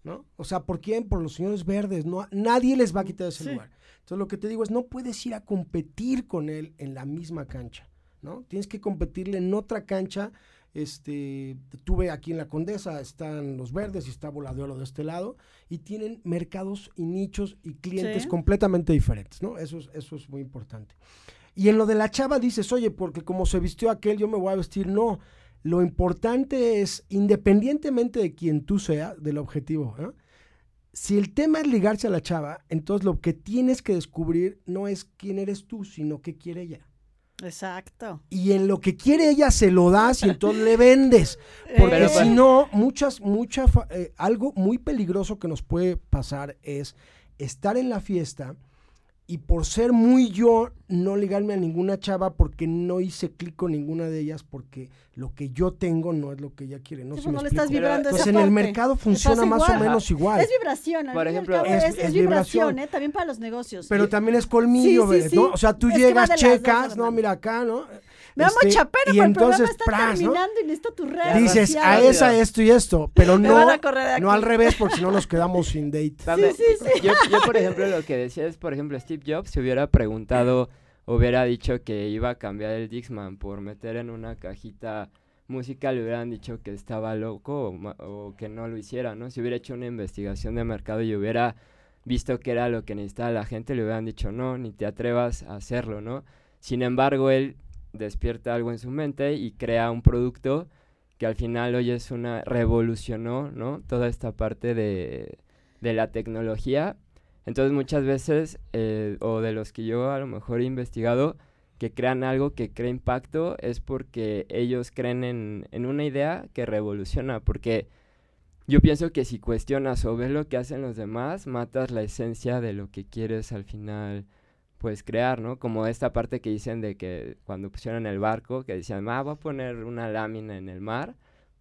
¿no? O sea, ¿por quién? Por los señores verdes, no, nadie les va a quitar ese lugar. Entonces, lo que te digo es, no puedes ir a competir con él en la misma cancha, ¿no? Tienes que competirle en otra cancha este, tuve aquí en la Condesa, están los verdes y está Voladeolo de este lado, y tienen mercados y nichos y clientes completamente diferentes, ¿no? Eso es, eso es muy importante. Y en lo de la chava dices, oye, porque como se vistió aquel, yo me voy a vestir. No, lo importante es, independientemente de quien tú seas, del objetivo, si el tema es ligarse a la chava, entonces lo que tienes que descubrir no es quién eres tú, sino qué quiere ella. Exacto. Y en lo que quiere ella se lo das y entonces le vendes. <laughs> Porque si no, muchas, muchas, eh, algo muy peligroso que nos puede pasar es estar en la fiesta y por ser muy yo, no ligarme a ninguna chava porque no hice clic con ninguna de ellas porque lo que yo tengo no es lo que ella quiere. No, no le estás vibrando Entonces en el mercado funciona más o menos igual. Es vibración, por ejemplo. Es, vibración, ¿eh? también para los negocios. Pero también es colmillo, ¿no? O sea, tú llegas, checas, no, mira acá, ¿no? Me este, chapero, y entonces, el programa está terminando y necesito tu red Dices, a esa esto y esto, pero no, no al revés, porque si no nos quedamos sin date. Sí, sí, sí. Yo, yo, por ejemplo, lo que decía es, por ejemplo, Steve Jobs se hubiera preguntado, hubiera dicho que iba a cambiar el Dixman por meter en una cajita música, le hubieran dicho que estaba loco o, o que no lo hiciera, ¿no? Si hubiera hecho una investigación de mercado y hubiera visto que era lo que necesitaba la gente, le hubieran dicho, no, ni te atrevas a hacerlo, ¿no? Sin embargo, él despierta algo en su mente y crea un producto que al final hoy es una revolucionó, ¿no? Toda esta parte de, de la tecnología. Entonces muchas veces, eh, o de los que yo a lo mejor he investigado, que crean algo que crea impacto es porque ellos creen en, en una idea que revoluciona, porque yo pienso que si cuestionas o ves lo que hacen los demás, matas la esencia de lo que quieres al final pues crear, ¿no? Como esta parte que dicen de que cuando pusieron el barco, que decían, ah, voy a poner una lámina en el mar,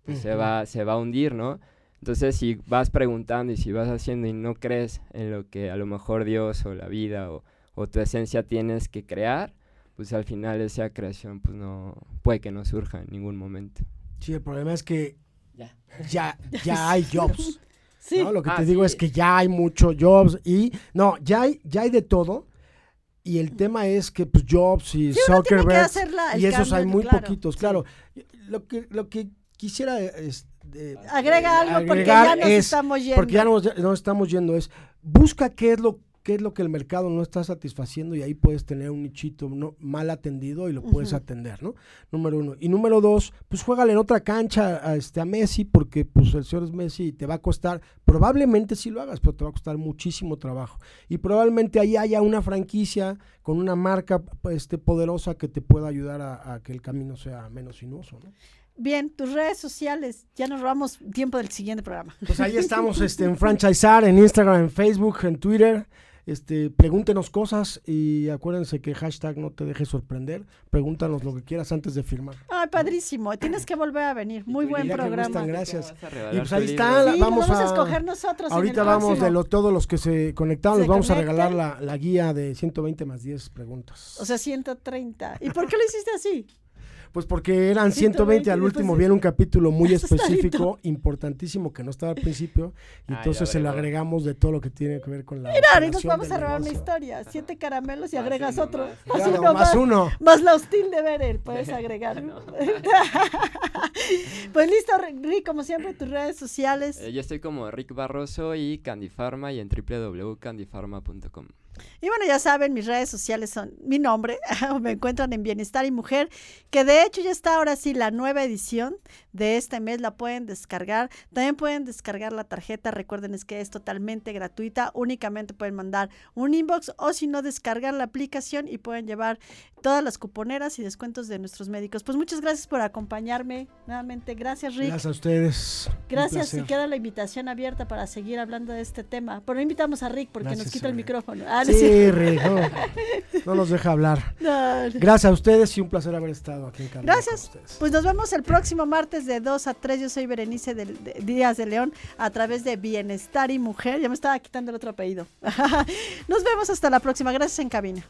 pues se, va, se va a hundir, ¿no? Entonces, si vas preguntando y si vas haciendo y no crees en lo que a lo mejor Dios o la vida o, o tu esencia tienes que crear, pues al final esa creación pues no puede que no surja en ningún momento. Sí, el problema es que Ya. ya, <laughs> ya hay jobs. Sí. ¿no? Lo que Ah, te digo sí. es que ya hay muchos jobs y no, ya hay, ya hay de todo. Y el tema es que pues jobs y Sí, Zuckerberg hacer la- el y esos hay muy claro, poquitos, sí. claro. Lo que lo que quisiera es, eh, Agrega algo porque ya nos es- estamos yendo. porque ya nos, nos estamos yendo es busca qué es lo qué es lo que el mercado no está satisfaciendo y ahí puedes tener un nichito no, mal atendido y lo puedes atender, ¿no? Número uno. Y número dos, pues juégale en otra cancha a, este, a Messi porque pues el señor es Messi y te va a costar, probablemente sí lo hagas, pero te va a costar muchísimo trabajo. Y probablemente ahí haya una franquicia con una marca este, poderosa que te pueda ayudar a, a que el camino sea menos sinuoso, ¿no? Bien, tus redes sociales. Ya nos robamos tiempo del siguiente programa. Pues ahí estamos este, en <laughs> Franchisar, en Instagram, en Facebook, en Twitter. Este, pregúntenos cosas y acuérdense que hashtag no te dejes sorprender. Pregúntanos lo que quieras antes de firmar. Ay, padrísimo. Tienes que volver a venir. Muy buen programa. gustan, gracias. ¿Cómo vas a regalar Y pues ahí está, Sí, vamos vamos a a- escoger nosotros. en Ahorita el vamos de próximo. lo, todos los que se conectaron, les vamos a regalar la, la guía de 120 más 10 preguntas. O sea, 130. ¿Y por qué lo hiciste así? Pues porque eran 120 120, al último viene un capítulo muy <laughs> específico, importantísimo, que no estaba al principio, y Ah, entonces se lo agregamos de todo lo que tiene que ver con la Mira, y nos vamos a robar una historia. Siete caramelos y Más agregas uno otro. más. Más Claro, uno más más. uno. Más la hostil de Berer, puedes <laughs> agregar. <laughs> pues listo, Rick, como siempre, tus redes sociales. Eh, yo estoy como Rick Barroso y Candy Pharma y en www.candypharma.com. Y bueno, ya saben, mis redes sociales son mi nombre, <laughs> me encuentran en Bienestar y Mujer, que de hecho ya está ahora sí la nueva edición de este mes, la pueden descargar. También pueden descargar la tarjeta, recuerden es que es totalmente gratuita, únicamente pueden mandar un inbox o si no, descargar la aplicación y pueden llevar todas las cuponeras y descuentos de nuestros médicos. Pues muchas gracias por acompañarme nuevamente. Gracias, Rick. Gracias a ustedes. Gracias, y queda la invitación abierta para seguir hablando de este tema. Pero invitamos a Rick porque nos quita el micrófono. Ah, Sí. Rick, no, <laughs> no nos deja hablar. No, no. Gracias a ustedes y un placer haber estado aquí en Cabina Gracias. Pues nos vemos el próximo martes de 2 a 3. Yo soy Berenice del- de Díaz de León a través de Bienestar y Mujer. Ya me estaba quitando el otro apellido. <laughs> Nos vemos hasta la próxima. Gracias en cabina.